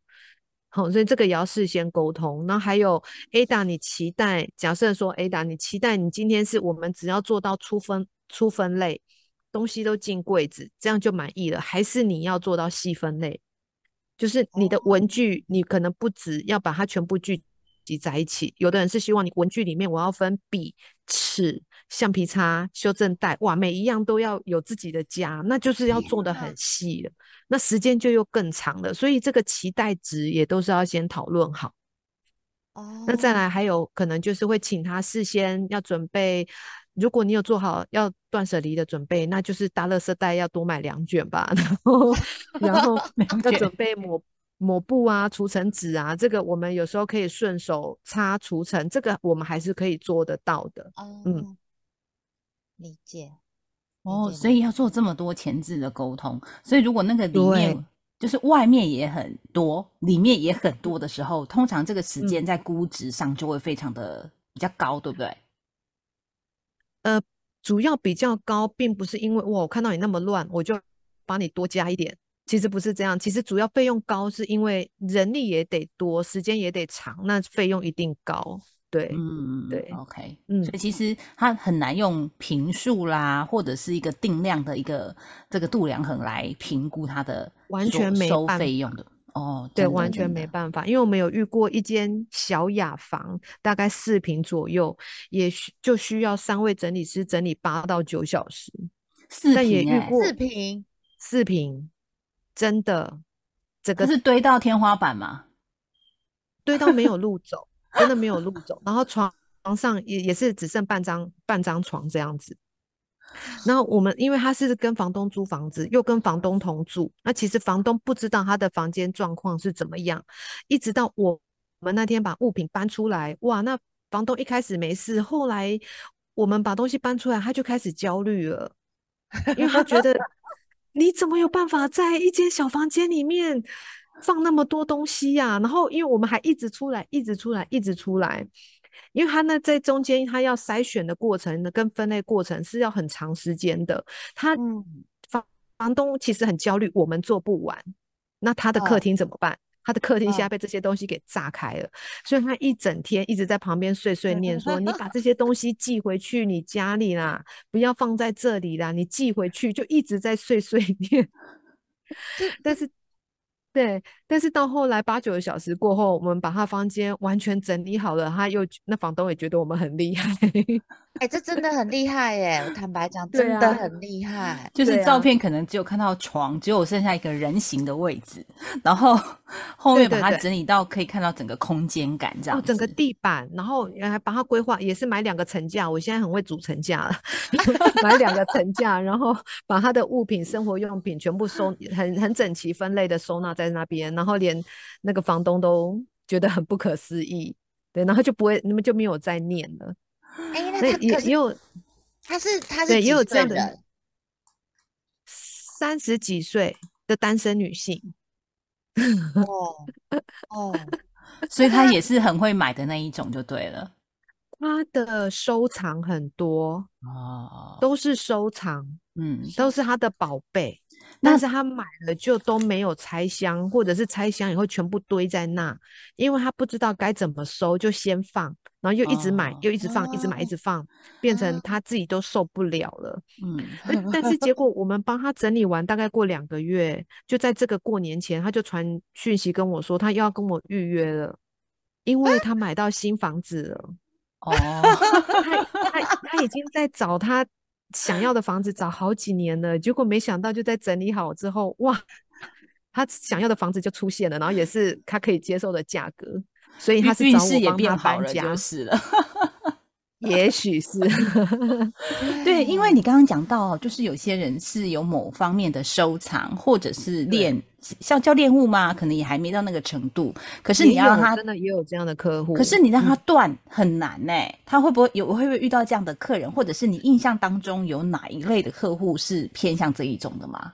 好，所以这个也要事先沟通。那还有 Ada，你期待，假设说 Ada，你期待你今天是我们只要做到出分出分类，东西都进柜子，这样就满意了，还是你要做到细分类？就是你的文具，你可能不止要把它全部聚集在一起。有的人是希望你文具里面我要分笔、尺、橡皮擦、修正带，哇，每一样都要有自己的家，那就是要做的很细了，那时间就又更长了。所以这个期待值也都是要先讨论好。哦那再哦来还有可能就是会请他事先要准备，如果你有做好要断舍离的准备，那就是大垃圾袋要多买两卷吧，然后然后 两要准备抹抹布啊、除尘纸啊，这个我们有时候可以顺手擦除尘，这个我们还是可以做得到的。嗯哦，理解。哦，所以要做这么多前置的沟通，所以如果那个里面就是外面也很多，里面也很多的时候，通常这个时间嗯在估值上就会非常的比较高，对不对？呃，主要比较高，并不是因为哇，我看到你那么乱，我就帮你多加一点。其实不是这样，其实主要费用高，是因为人力也得多，时间也得长，那费用一定高。对，嗯，对，OK，嗯所以其实它很难用平数啦，或者是一个定量的一个这个度量衡来评估它的完全没费用的哦，对，完全没办法，因为我们有遇过一间小雅房，大概四平左右，也需就需要三位整理师整理八到九小时，四平四平，四平，真的，这个是堆到天花板吗？堆到没有路 走，真的没有路走，然后床床上也也是只剩半张半张床这样子。然后我们因为他是跟房东租房子，又跟房东同住，那其实房东不知道他的房间状况是怎么样，一直到我我们那天把物品搬出来，哇，那房东一开始没事，后来我们把东西搬出来，他就开始焦虑了，因为他觉得你怎么有办法在一间小房间里面放那么多东西呀、然后因为我们还一直出来，一直出来，一直出来，因为他呢在中间他要筛选的过程呢，跟分类过程是要很长时间的。他嗯房房东其实很焦虑，我们做不完，那他的客哦厅怎么办？他的客厅现哦在被这些东西给炸开了，所以他一整天一直在旁边碎碎念说：“你把这些东西寄回去你家里啦，不要放在这里啦，你寄回去。”就一直在碎碎 念。但是，对，但是到后来八九个小时过后，我们把他房间完全整理好了，他又那房东也觉得我们很厉害。哎、这真的很厉害耶！我坦白讲，对真的啊很厉害。就是照片可能只有看到床，只有剩下一个人形的位置，然后 后面把它整理到可以看到整个空间感这样哦，整个地板，然后还把它规划，也是买两个层架。我现在很会组层架了，买两个层架，然后把他的物品、生活用品全部收很很整齐分类的收纳在那边，然后连那个房东都觉得很不可思议，对，然后就不会，那么就没有再念了。哎、那那他也也有他是他是对也有这样的三十几岁的单身女性。哦哦，所以他也是很会买的那一种，就对了。他的收藏很多，哦，都是收藏，嗯，都是他的宝贝。那但是他买了就都没有拆箱，或者是拆箱以后全部堆在那，因为他不知道该怎么收，就先放，然后又一直买，哦又一直放，一直买，一直放，变成他自己都受不了了。嗯，呃但是结果我们帮他整理完，大概过两个月，就在这个过年前，他就传讯息跟我说，他又要跟我预约了，因为他买到新房子了。哦，他他他已经在找他想要的房子找好几年了，结果没想到就在整理好之后，哇，他想要的房子就出现了，然后也是他可以接受的价格，所以他是运找我也变帮他搬好了，就，是了。也许是对，因为你刚刚讲到，就是有些人是有某方面的收藏，或者是恋，像叫恋物嘛，可能也还没到那个程度。可是你要让他真的也有这样的客户，可是你让他断很难呢、他会不会有会不会遇到这样的客人，或者是你印象当中有哪一类的客户是偏向这一种的吗？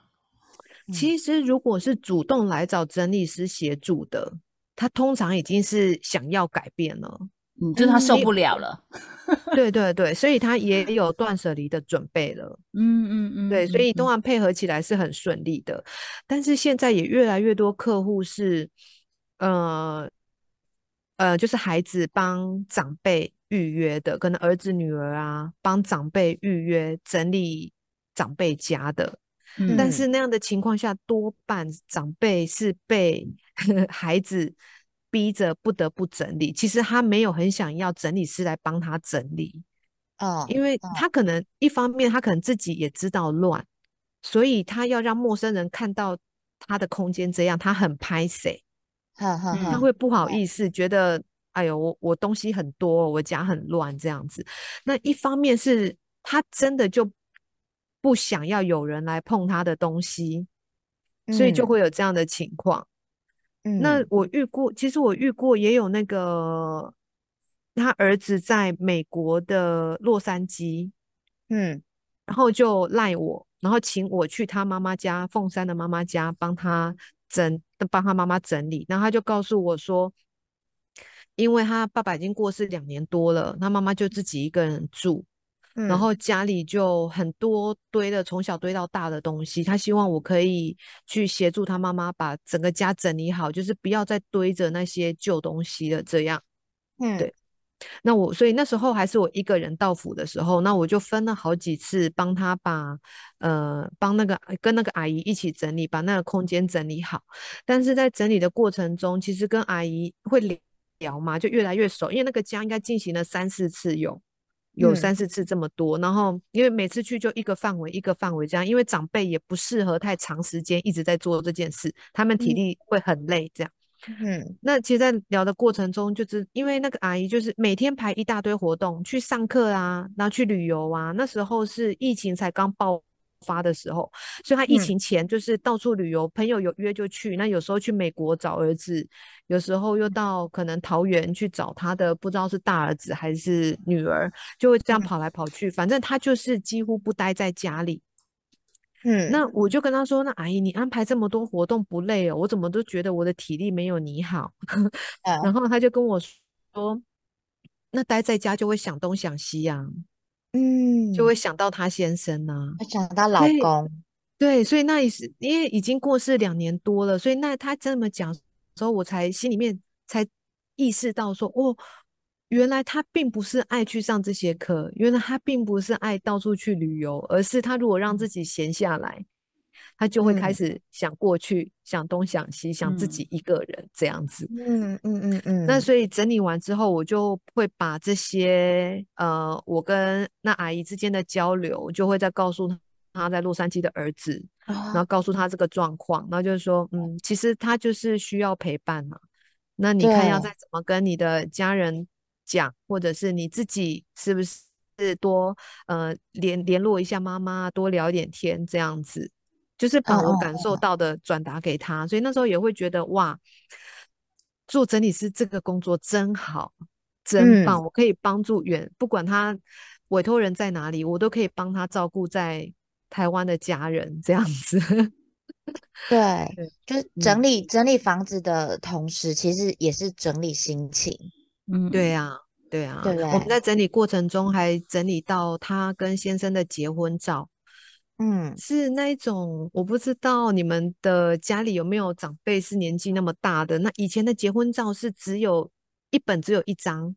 其实如果是主动来找整理师协助的，他通常已经是想要改变了。嗯，就是他受不了了。对对对，所以他也有断舍离的准备了。嗯嗯嗯，对，所以都通常配合起来是很顺利的。但是现在也越来越多客户是，呃呃，就是孩子帮长辈预约的，可能儿子女儿啊帮长辈预约整理长辈家的。嗯但是那样的情况下，多半长辈是被 孩子逼着不得不整理。其实他没有很想要整理师来帮他整理，哦，因为哦他可能一方面他可能自己也知道乱，所以他要让陌生人看到他的空间这样，他很拍谁，他会不好意思，觉得哎呦我我东西很多，我家很乱这样子。那一方面是他真的就不想要有人来碰他的东西，所以就嗯会有这样的情况。那嗯我遇过，其实我遇过也有那个他儿子在美国的洛杉矶，嗯然后就赖我，然后请我去他妈妈家，凤山的妈妈家帮他整，帮他妈妈整理。然后他就告诉我说，因为他爸爸已经过世两年多了，他妈妈就自己一个人住，然嗯后家里就很多堆的从小堆到大的东西，他希望我可以去协助他妈妈把整个家整理好，就是不要再堆着那些旧东西了，这样。嗯对那我所以那时候还是我一个人到府的时候，那我就分了好几次帮他把呃帮那个跟那个阿姨一起整理，把那个空间整理好。但是在整理的过程中，其实跟阿姨会聊聊嘛，就越来越熟，因为那个家应该进行了三四次有。有嗯三四次这么多，然后因为每次去就一个范围一个范围这样，因为长辈也不适合太长时间一直在做这件事，他们体嗯力会很累这样。嗯那其实，在聊的过程中，就是因为那个阿姨就是每天排一大堆活动，去上课啊，然后去旅游啊。那时候是疫情才刚爆发的时候，所以他疫嗯情前就是到处旅游，朋友有约就去。那有时候去美国找儿子，有时候又到可能桃园去找他的不知道是大儿子还是女儿，就会这样嗯跑来跑去。反正他就是几乎不待在家里。嗯，那我就跟他说：“那阿姨，你安排这么多活动不累哦？我怎么都觉得我的体力没有你好。”然呃后他就跟我说：“那待在家就会想东想西呀、嗯，就会想到他先生呐、会想到老公，对，所以那也是因为已经过世两年多了，所以那他这么讲之后，我才心里面才意识到说，哦，原来他并不是爱去上这些课，原来他并不是爱到处去旅游，而是他如果让自己闲下来，他就会开嗯。始想过去，想东想西，想自嗯。己一个人这样子。嗯嗯嗯嗯，那所以整理完之后，我就会把这些呃，我跟那阿姨之间的交流，就会再告诉他他在洛杉矶的儿子，然后啊，告诉他这个状况，然后就是说，嗯，其实他就是需要陪伴嘛。那你看要再怎么跟你的家人讲，或者是你自己是不是多呃联联络一下妈妈，多聊一点天这样子，就是把我感受到的转达给他。所以那时候也会觉得哇，做整理师这个工作真好，真嗯棒，我可以帮助远，不管他委托人在哪里，我都可以帮他照顾在台湾的家人这样子。对，对就是嗯整理整理房子的同时，其实也是整理心情。嗯，对啊，对啊，对不我们在整理过程中还整理到他跟先生的结婚照，嗯，是那一种，我不知道你们的家里有没有长辈是年纪那么大的。那以前的结婚照是只有一本，只有一张，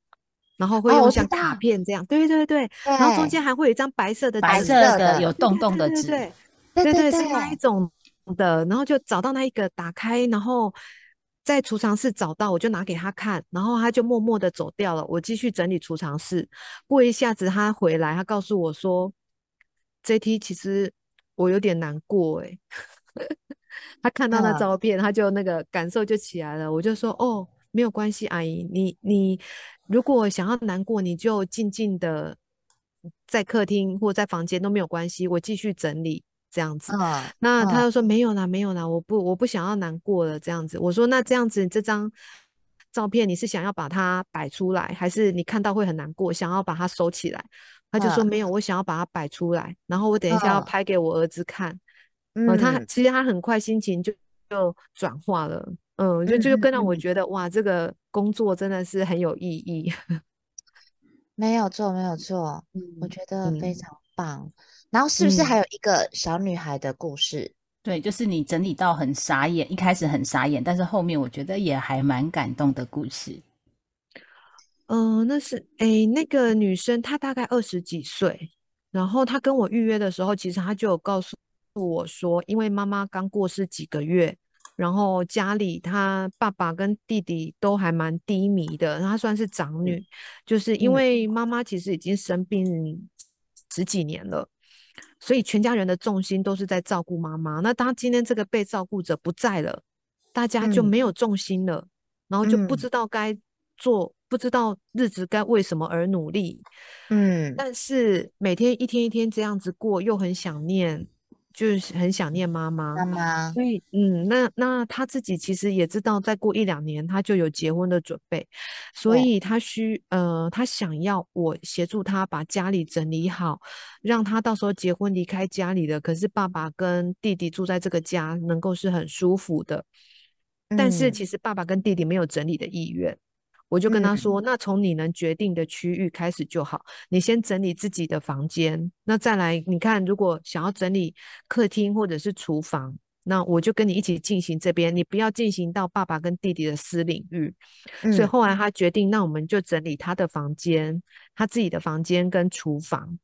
然后会用像卡片这样，对对对，然后中间还会有一张白色的白色的的有洞洞的纸，对对对对对，对是那一种的，然后就找到那一个，打开，然后在储藏室找到，我就拿给他看，然后他就默默的走掉了。我继续整理储藏室，过一下子他回来，他告诉我说，JT 其实我有点难过诶、他看到那嗯照片，他就那个感受就起来了。我就说哦，没有关系，阿姨，你你如果想要难过，你就静静的在客厅或在房间都没有关系，我继续整理这样子。嗯，那他嗯就说没有啦，没有啦，我不我不想要难过了这样子。我说那这样子这张照片你是想要把它摆出来，还是你看到会很难过，想要把它收起来？他就说嗯没有，我想要把它摆出来，然后我等一下要嗯拍给我儿子看。嗯，他嗯其实他很快心情就就转化了，嗯，就就更让我嗯觉得哇，这个工作真的是很有意义。没有错，没有错，我嗯觉得非嗯常棒。然后是不是嗯还有一个小女孩的故事？对，就是你整理到很傻眼，一开始很傻眼，但是后面我觉得也还蛮感动的故事。嗯、那是诶，那个女生她大概二十几岁，然后她跟我预约的时候，其实她就有告诉我说，因为妈妈刚过世几个月，然后家里她爸爸跟弟弟都还蛮低迷的，她算是长女，就是因嗯为妈妈其实已经生病十几年了。所以全家人的重心都是在照顾妈妈。那当今天这个被照顾者不在了，大家就嗯没有重心了，然后就不嗯知道该做，不知道日子该为什么而努力。嗯但是每天一天一天这样子过，又很想念，就是很想念妈妈。妈妈，所以，嗯，那那他自己其实也知道，再过一两年他就有结婚的准备，所以他需呃，他想要我协助他把家里整理好，让他到时候结婚离开家里的，可是爸爸跟弟弟住在这个家，能够是很舒服的。但是嗯其实爸爸跟弟弟没有整理的意愿，我就跟他嗯说，那从你能决定的区域开始就好，你先整理自己的房间，那再来，你看如果想要整理客厅或者是厨房，那我就跟你一起进行这边，你不要进行到爸爸跟弟弟的私领域。所以嗯后来他决定，那我们就整理他的房间，他自己的房间跟厨房。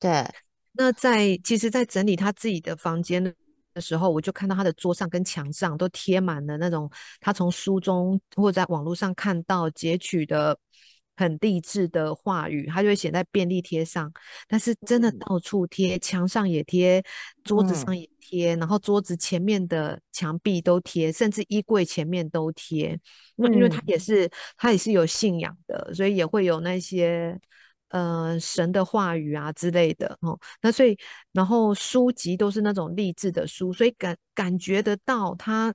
对，那在其实，在整理他自己的房间的的时候，我就看到他的桌上跟墙上都贴满了那种他从书中或者在网络上看到截取的很励志的话语，他就会写在便利贴上。但是真的嗯到处贴，墙上也贴，桌子嗯上也贴，然后桌子前面的墙壁都贴，甚至衣柜前面都贴。那因为他嗯也是他也是有信仰的，所以也会有那些呃神的话语啊之类的哦。那所以然后书籍都是那种励志的书，所以感感觉得到他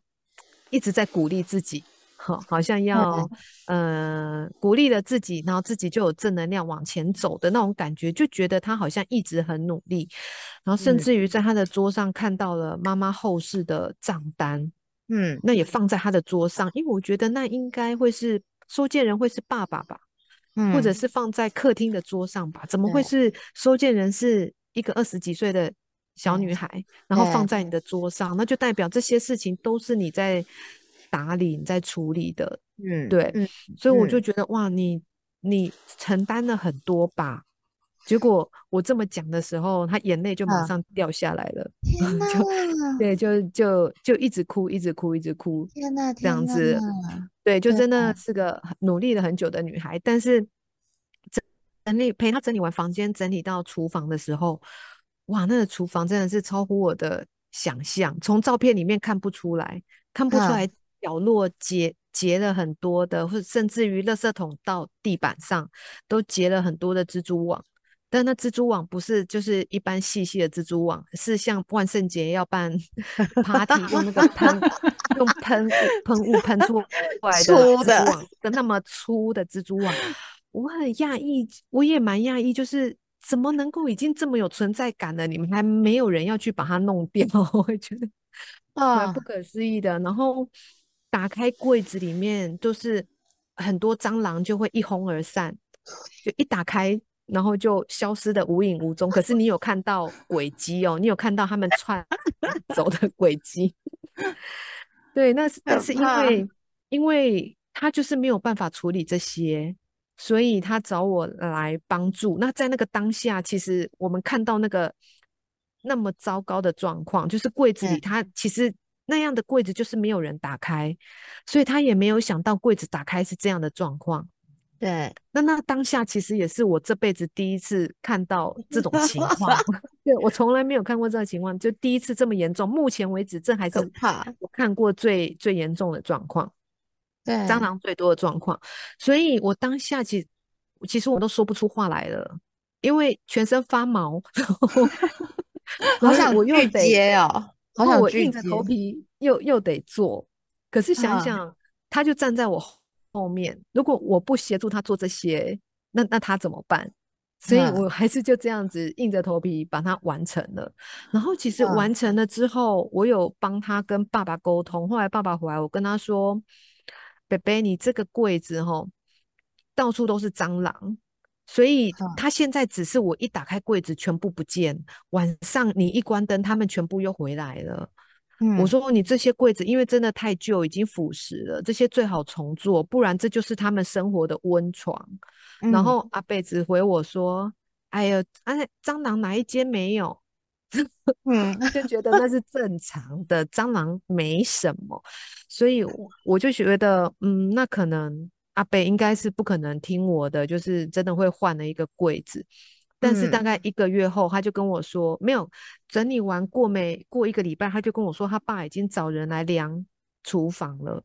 一直在鼓励自己，好，好像要呃鼓励了自己，然后自己就有正能量往前走的那种感觉，就觉得他好像一直很努力，然后甚嗯至于在他的桌上看到了妈妈后世的账单。嗯那也放在他的桌上，因为我觉得那应该会是收件人会是爸爸吧，或者嗯是放在客厅的桌上吧？怎么会是收件人是一个二十几岁的小女孩，然后放在你的桌上？那就代表这些事情都是你在打理、你在处理的，嗯对。嗯所以我就嗯觉得哇，你你承担了很多吧。结果我这么讲的时候，他眼泪就马嗯上掉下来了，天哪，就对，就就就一直哭，一直哭，一直哭，天哪，这样子，对，就真的是个很努力了很久的女孩。但是整整理陪她整理完房间，整理到厨房的时候，哇，那个厨房真的是超乎我的想象，从照片里面看不出来，看不出嗯来角落结结了很多的，或者甚至于垃圾桶到地板上都结了很多的蜘蛛网。但那蜘蛛网不是就是一般细细的蜘蛛网，是像万圣节要办 party 用那个喷用喷雾喷雾 喷出来的蜘蛛网的那么粗的蜘蛛网，我很讶异，我也蛮讶异，就是怎么能够已经这么有存在感了，你们还没有人要去把它弄掉？我会觉得蛮啊不可思议的。然后打开柜子里面，就是很多蟑螂就会一哄而散，就一打开，然后就消失的无影无踪。可是你有看到轨迹哦，你有看到他们串 走的轨迹。对，那是那是因为因为他就是没有办法处理这些，所以他找我来帮助。那在那个当下，其实我们看到那个那么糟糕的状况，就是柜子里嗯他其实那样的柜子就是没有人打开，所以他也没有想到柜子打开是这样的状况。对，那那当下其实也是我这辈子第一次看到 这种情况，对我从来没有看过这个情况，就第一次这么严重。目前为止，这还是可怕。我看过最最严重的状况，对，蟑螂最多的状况。所以我当下其实其实我都说不出话来了，因为全身发毛，然后好想我又得接哦，好想我硬着头皮又又得做，可是想嗯想，他就站在我后后面，如果我不协助他做这些，那那他怎么办？所以嗯我还是就这样子硬着头皮把它完成了。然后其实嗯完成了之后，我有帮他跟爸爸沟通。后来爸爸回来，我跟他说：“北北，你这个柜子哈，到处都是蟑螂。”所以嗯他现在只是我一打开柜子全部不见，晚上你一关灯，他们全部又回来了。嗯我说你这些柜子，因为真的太旧，已经腐蚀了，这些最好重做，不然这就是他们生活的温床。然嗯后阿贝只回我说：“哎呦，哎，蟑螂哪一间没有？”嗯 就觉得那是正常的，蟑螂没什么，所以我我就觉得，嗯，那可能阿贝应该是不可能听我的，就是真的会换了一个柜子。但是大嗯。概一个月后，他就跟我说，没有整理完过没过一个礼拜，他就跟我说，他爸已经找人来量厨房了。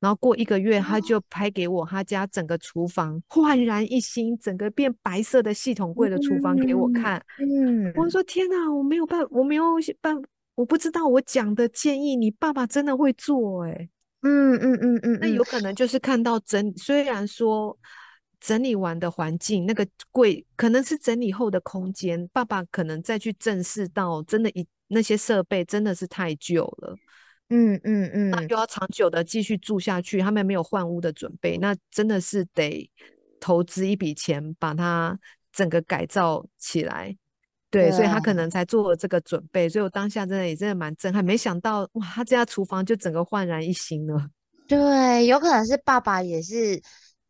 然后过一个月，他就拍给我他家整个厨房焕然一新，整个变白色的系统柜的厨房给我嗯看。嗯，我。说天哪，我没有办，我没有办，我不知道我讲的建议你爸爸真的会做哎、嗯嗯嗯嗯嗯那有可能就是看到整，虽然说整理完的环境那个柜可能是整理后的空间，爸爸可能再去正视到真的一那些设备真的是太旧了，嗯嗯嗯，那又要长久的继续住下去，他们没有换屋的准备，那真的是得投资一笔钱把它整个改造起来。对，所以他可能才做了这个准备，所以我当下真的也真的蛮震撼，没想到哇，他家厨房就整个焕然一新了。对，有可能是爸爸也是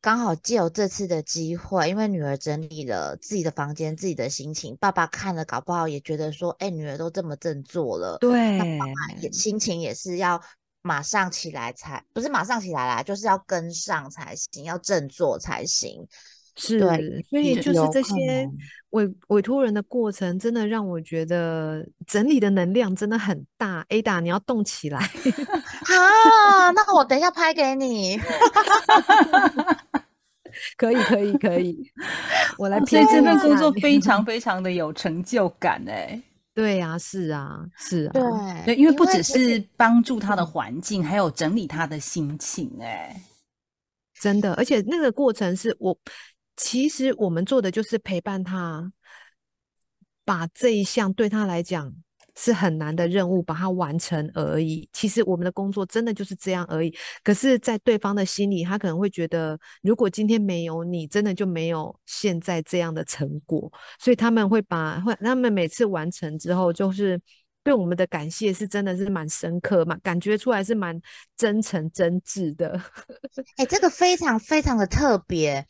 刚好借由这次的机会，因为女儿整理了自己的房间、自己的心情，爸爸看了，搞不好也觉得说，哎，女儿都这么振作了，对那爸爸也心情也是要马上起来才，不是马上起来啦，就是要跟上才行，要振作才行。是，对所以就是这些委委托人的过程，真的让我觉得整理的能量真的很大。Ada，你要动起来。啊，那我等一下拍给你。可以，可以，可以，我来所以这份工作非常非常的有成就感哎。对呀、是啊，是啊，对对，因为不只是帮助他的嗯环境，还有整理他的心情哎。真的，而且那个过程是我，其实我们做的就是陪伴他，把这一项对他来讲是很难的任务把它完成而已。其实我们的工作真的就是这样而已。可是，在对方的心里，他可能会觉得，如果今天没有你，真的就没有现在这样的成果。所以他们会把，会他们每次完成之后，就是。对我们的感谢是真的是蛮深刻，嘛感觉出来是蛮真诚真挚的。哎、这个非常非常的特别，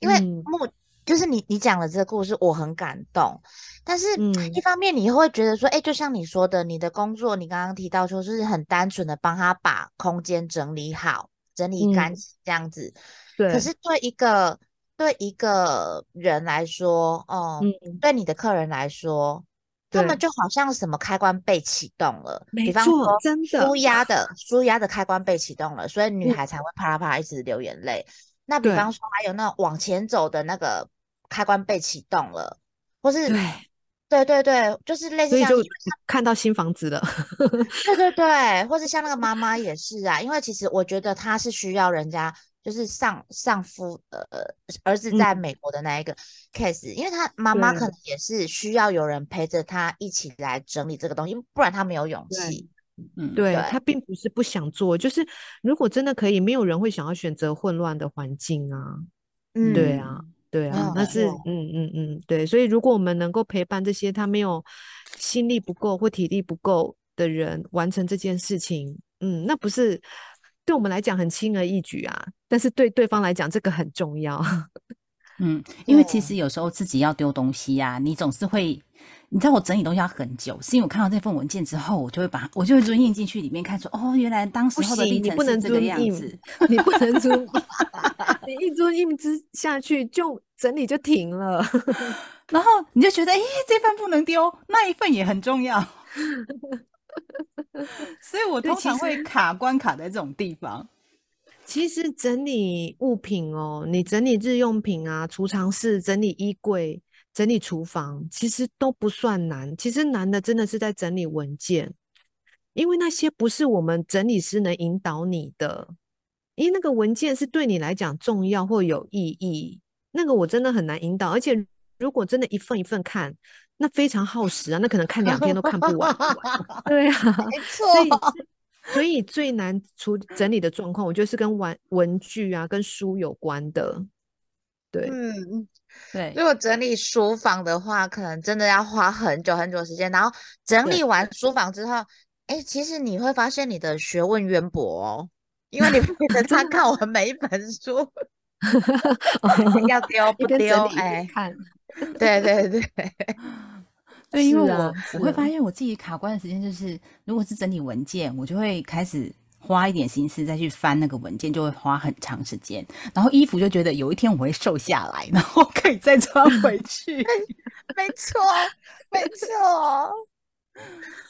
因为嗯目、就是你你讲的这个故事，我很感动。但是，嗯一方面你会觉得说，哎、就像你说的，你的工作，你刚刚提到说，就是很单纯的帮他把空间整理好、整理干嗯净这样子。对，可是对一个对一个人来说，哦、嗯，对你的客人来说，他们就好像什么开关被启动了，比方说真的舒压的舒压的开关被启动了，所以女嗯孩才会啪啦啪啦一直流眼泪。那比方说还有那种往前走的那个开关被启动了，或是对，对对对，就是类似像所以就看到新房子了。对对对，或是像那个妈妈也是啊，因为其实我觉得她是需要人家就是上上夫呃儿子嗯在美国的那一个 case，、因为他妈妈可能也是需要有人陪着他一起来整理这个东西，不然他没有勇对气。嗯，对对他并不是不想做，就是如果真的可以，没有人会想要选择混乱的环境啊。嗯，对啊，对，啊那是嗯嗯嗯，对。所以如果我们能够陪伴这些他没有心力不够或体力不够的人完成这件事情，嗯，那不是对我们来讲很轻而易举啊，但是对对方来讲这个很重要。嗯，因为其对实有时候自己要丢东西呀、你总是会，你知道我整理东西要很久，是因为我看到这份文件之后，我就会把我就会钻印进去里面看说，哦，原来当时不候的历行，你不能程是这个样子。，你不能遵印，你一遵印之下去就整理就停了。然后你就觉得，诶，这份不能丢，那一份也很重要。所以我通常会卡关卡在这种地方。其实整理物品哦，你整理日用品啊、储藏室、整理衣柜、整理厨房，其实都不算难。其实难的真的是在整理文件，因为那些不是我们整理师能引导你的，因为那个文件是对你来讲重要或有意义，那个我真的很难引导。而且如果真的一份一份看，那非常耗时啊，那可能看两天都看不完。对啊，没所以错，所以最难处整理的状况，我觉得是跟文文具啊、跟书有关的。对，嗯，对如，果整理书房的话，可能真的要花很久很久时间。然后整理完书房之后，哎，其实你会发现你的学问渊博哦，因为你不能 参看完每一本书，要丢不丢？哎，看。对 对对，对，因为我、我会是发现我自己卡关的时间就是，如果是整理文件，我就会开始花一点心思再去翻那个文件，就会花很长时间。然后衣服就觉得有一天我会瘦下来，然后可以再穿回去，没错，没错。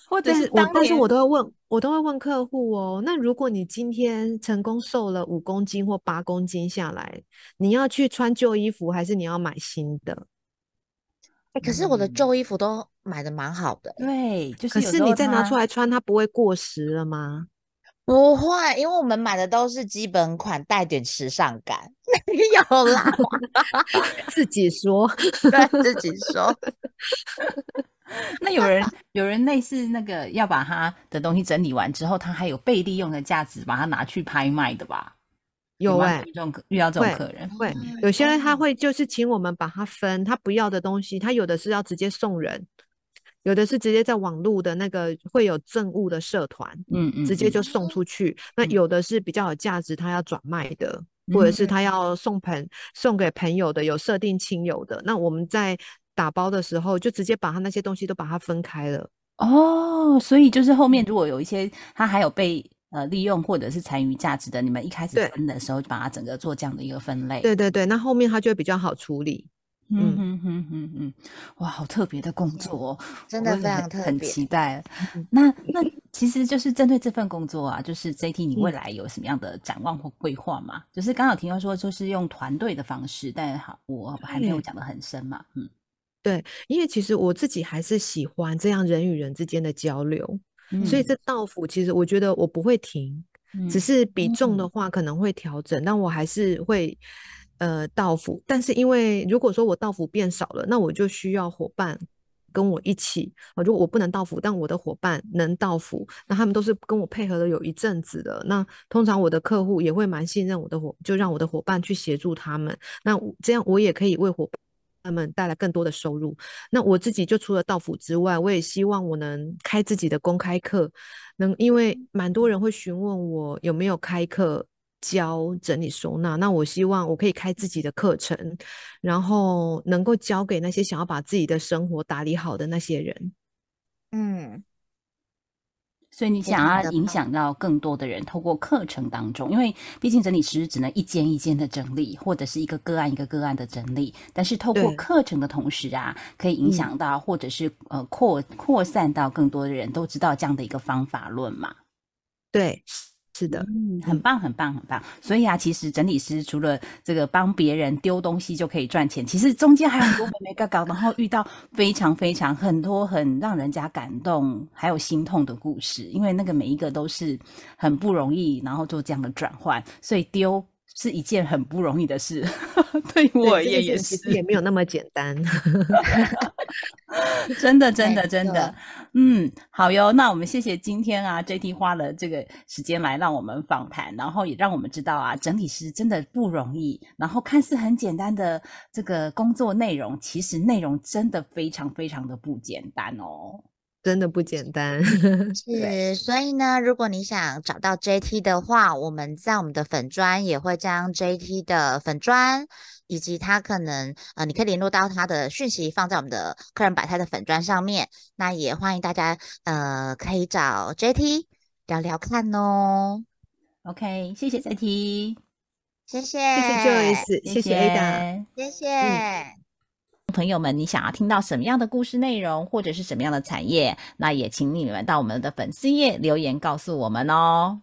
或者是但是我都会问，我都会问客户哦。那如果你今天成功瘦了五公斤或八公斤下来，你要去穿旧衣服，还是你要买新的？哎，可是我的嗯旧衣服都买的蛮好的，对，就是可是你再拿出它来穿，它不会过时了吗？不会，因为我们买的都是基本款，带点时尚感。没 有啦，自己说，对自己说。那有人有人类似那个要把他的东西整理完之后，他还有被利用的价值，把它拿去拍卖的吧？有哎、遇这种遇到这种客人，会嗯有些人他哦会就是请我们把它分，他不要的东西，他有的是要直接送人，有的是直接在网络的那个会有赠物的社团，嗯嗯，嗯直接就送出去。那嗯有的是比较有价值，他要转卖的，或者是嗯他要送朋送给朋友的，有设定亲友的。那我们在打包的时候，就直接把他那些东西都把它分开了。哦，所以就是后面如果有一些他还有被呃利用或者是残余价值的，你们一开始分的时候就把它整个做这样的一个分类。对对对，那后面它就会比较好处理。嗯。哼哼哼哼，哇，好特别的工作哦，真的非常特别。期待。嗯。那那其实就是针对这份工作啊，就是 JT，你未嗯来有什么样的展望或规划吗？就是刚刚有提到说，就是用团队的方式，但好，我还没有对讲的很深嘛，嗯。对，因为其实我自己还是喜欢这样人与人之间的交流，所以嗯这道府其实我觉得我不会停，只嗯是比重的嗯。话可能会调整，但我还是会呃到府。但是因为如果说我到府变少了，那我就需要伙伴跟我一起。啊如果我不能到府，但我的伙伴能到府，那他们都是跟我配合了有一阵子的。那通常我的客户也会蛮信任我的伙，就让我的伙伴去协助他们。那这样我也可以为伙伴。们带来更多的收入。那我自己就除了到府之外，我也希望我能开自己的公开课，能因为蛮多人会询问我有没有开课教整理收纳，那我希望我可以开自己的课程，然后能够教给那些想要把自己的生活打理好的那些人。嗯，所以你想要影响到更多的人，透过课程当中，因为毕竟整理师只能一间一间的整理，或者是一个个案一个个案的整理，但是透过课程的同时啊，可以影嗯响到，或者是呃扩扩散到更多的人都知道这样的一个方法论嘛。对，是的，嗯，很棒，很棒，很棒。所以啊，其实整理师除了这个帮别人丢东西就可以赚钱，其实中间还有很多没没嘎嘎，然后遇到非常非常很多很让人家感动还有心痛的故事，因为那个每一个都是很不容易，然后做这样的转换，所以丢。是一件很不容易的事，对于我而言也是，也没有那么简单。真的，真的，真的，嗯，好哟。那我们谢谢今天啊，JT 花了这个时间来让我们访谈，然后也让我们知道啊，整理师真的不容易。然后看似很简单的这个工作内容，其实内容真的非常非常的不简单哦。真的不简单。是，所以呢，如果你想找到 JT 的话，我们在我们的粉砖也会将 JT 的粉砖以及他可能呃，你可以联络到他的讯息放在我们的客人百态的粉砖上面。那也欢迎大家呃可以找 JT 聊聊看哦。OK，谢谢 JT，谢谢，谢谢 Joyce，谢谢 Ada。谢谢。朋友们，你想要听到什么样的故事内容，或者是什么样的产业，那也请你们到我们的粉丝页留言告诉我们哦。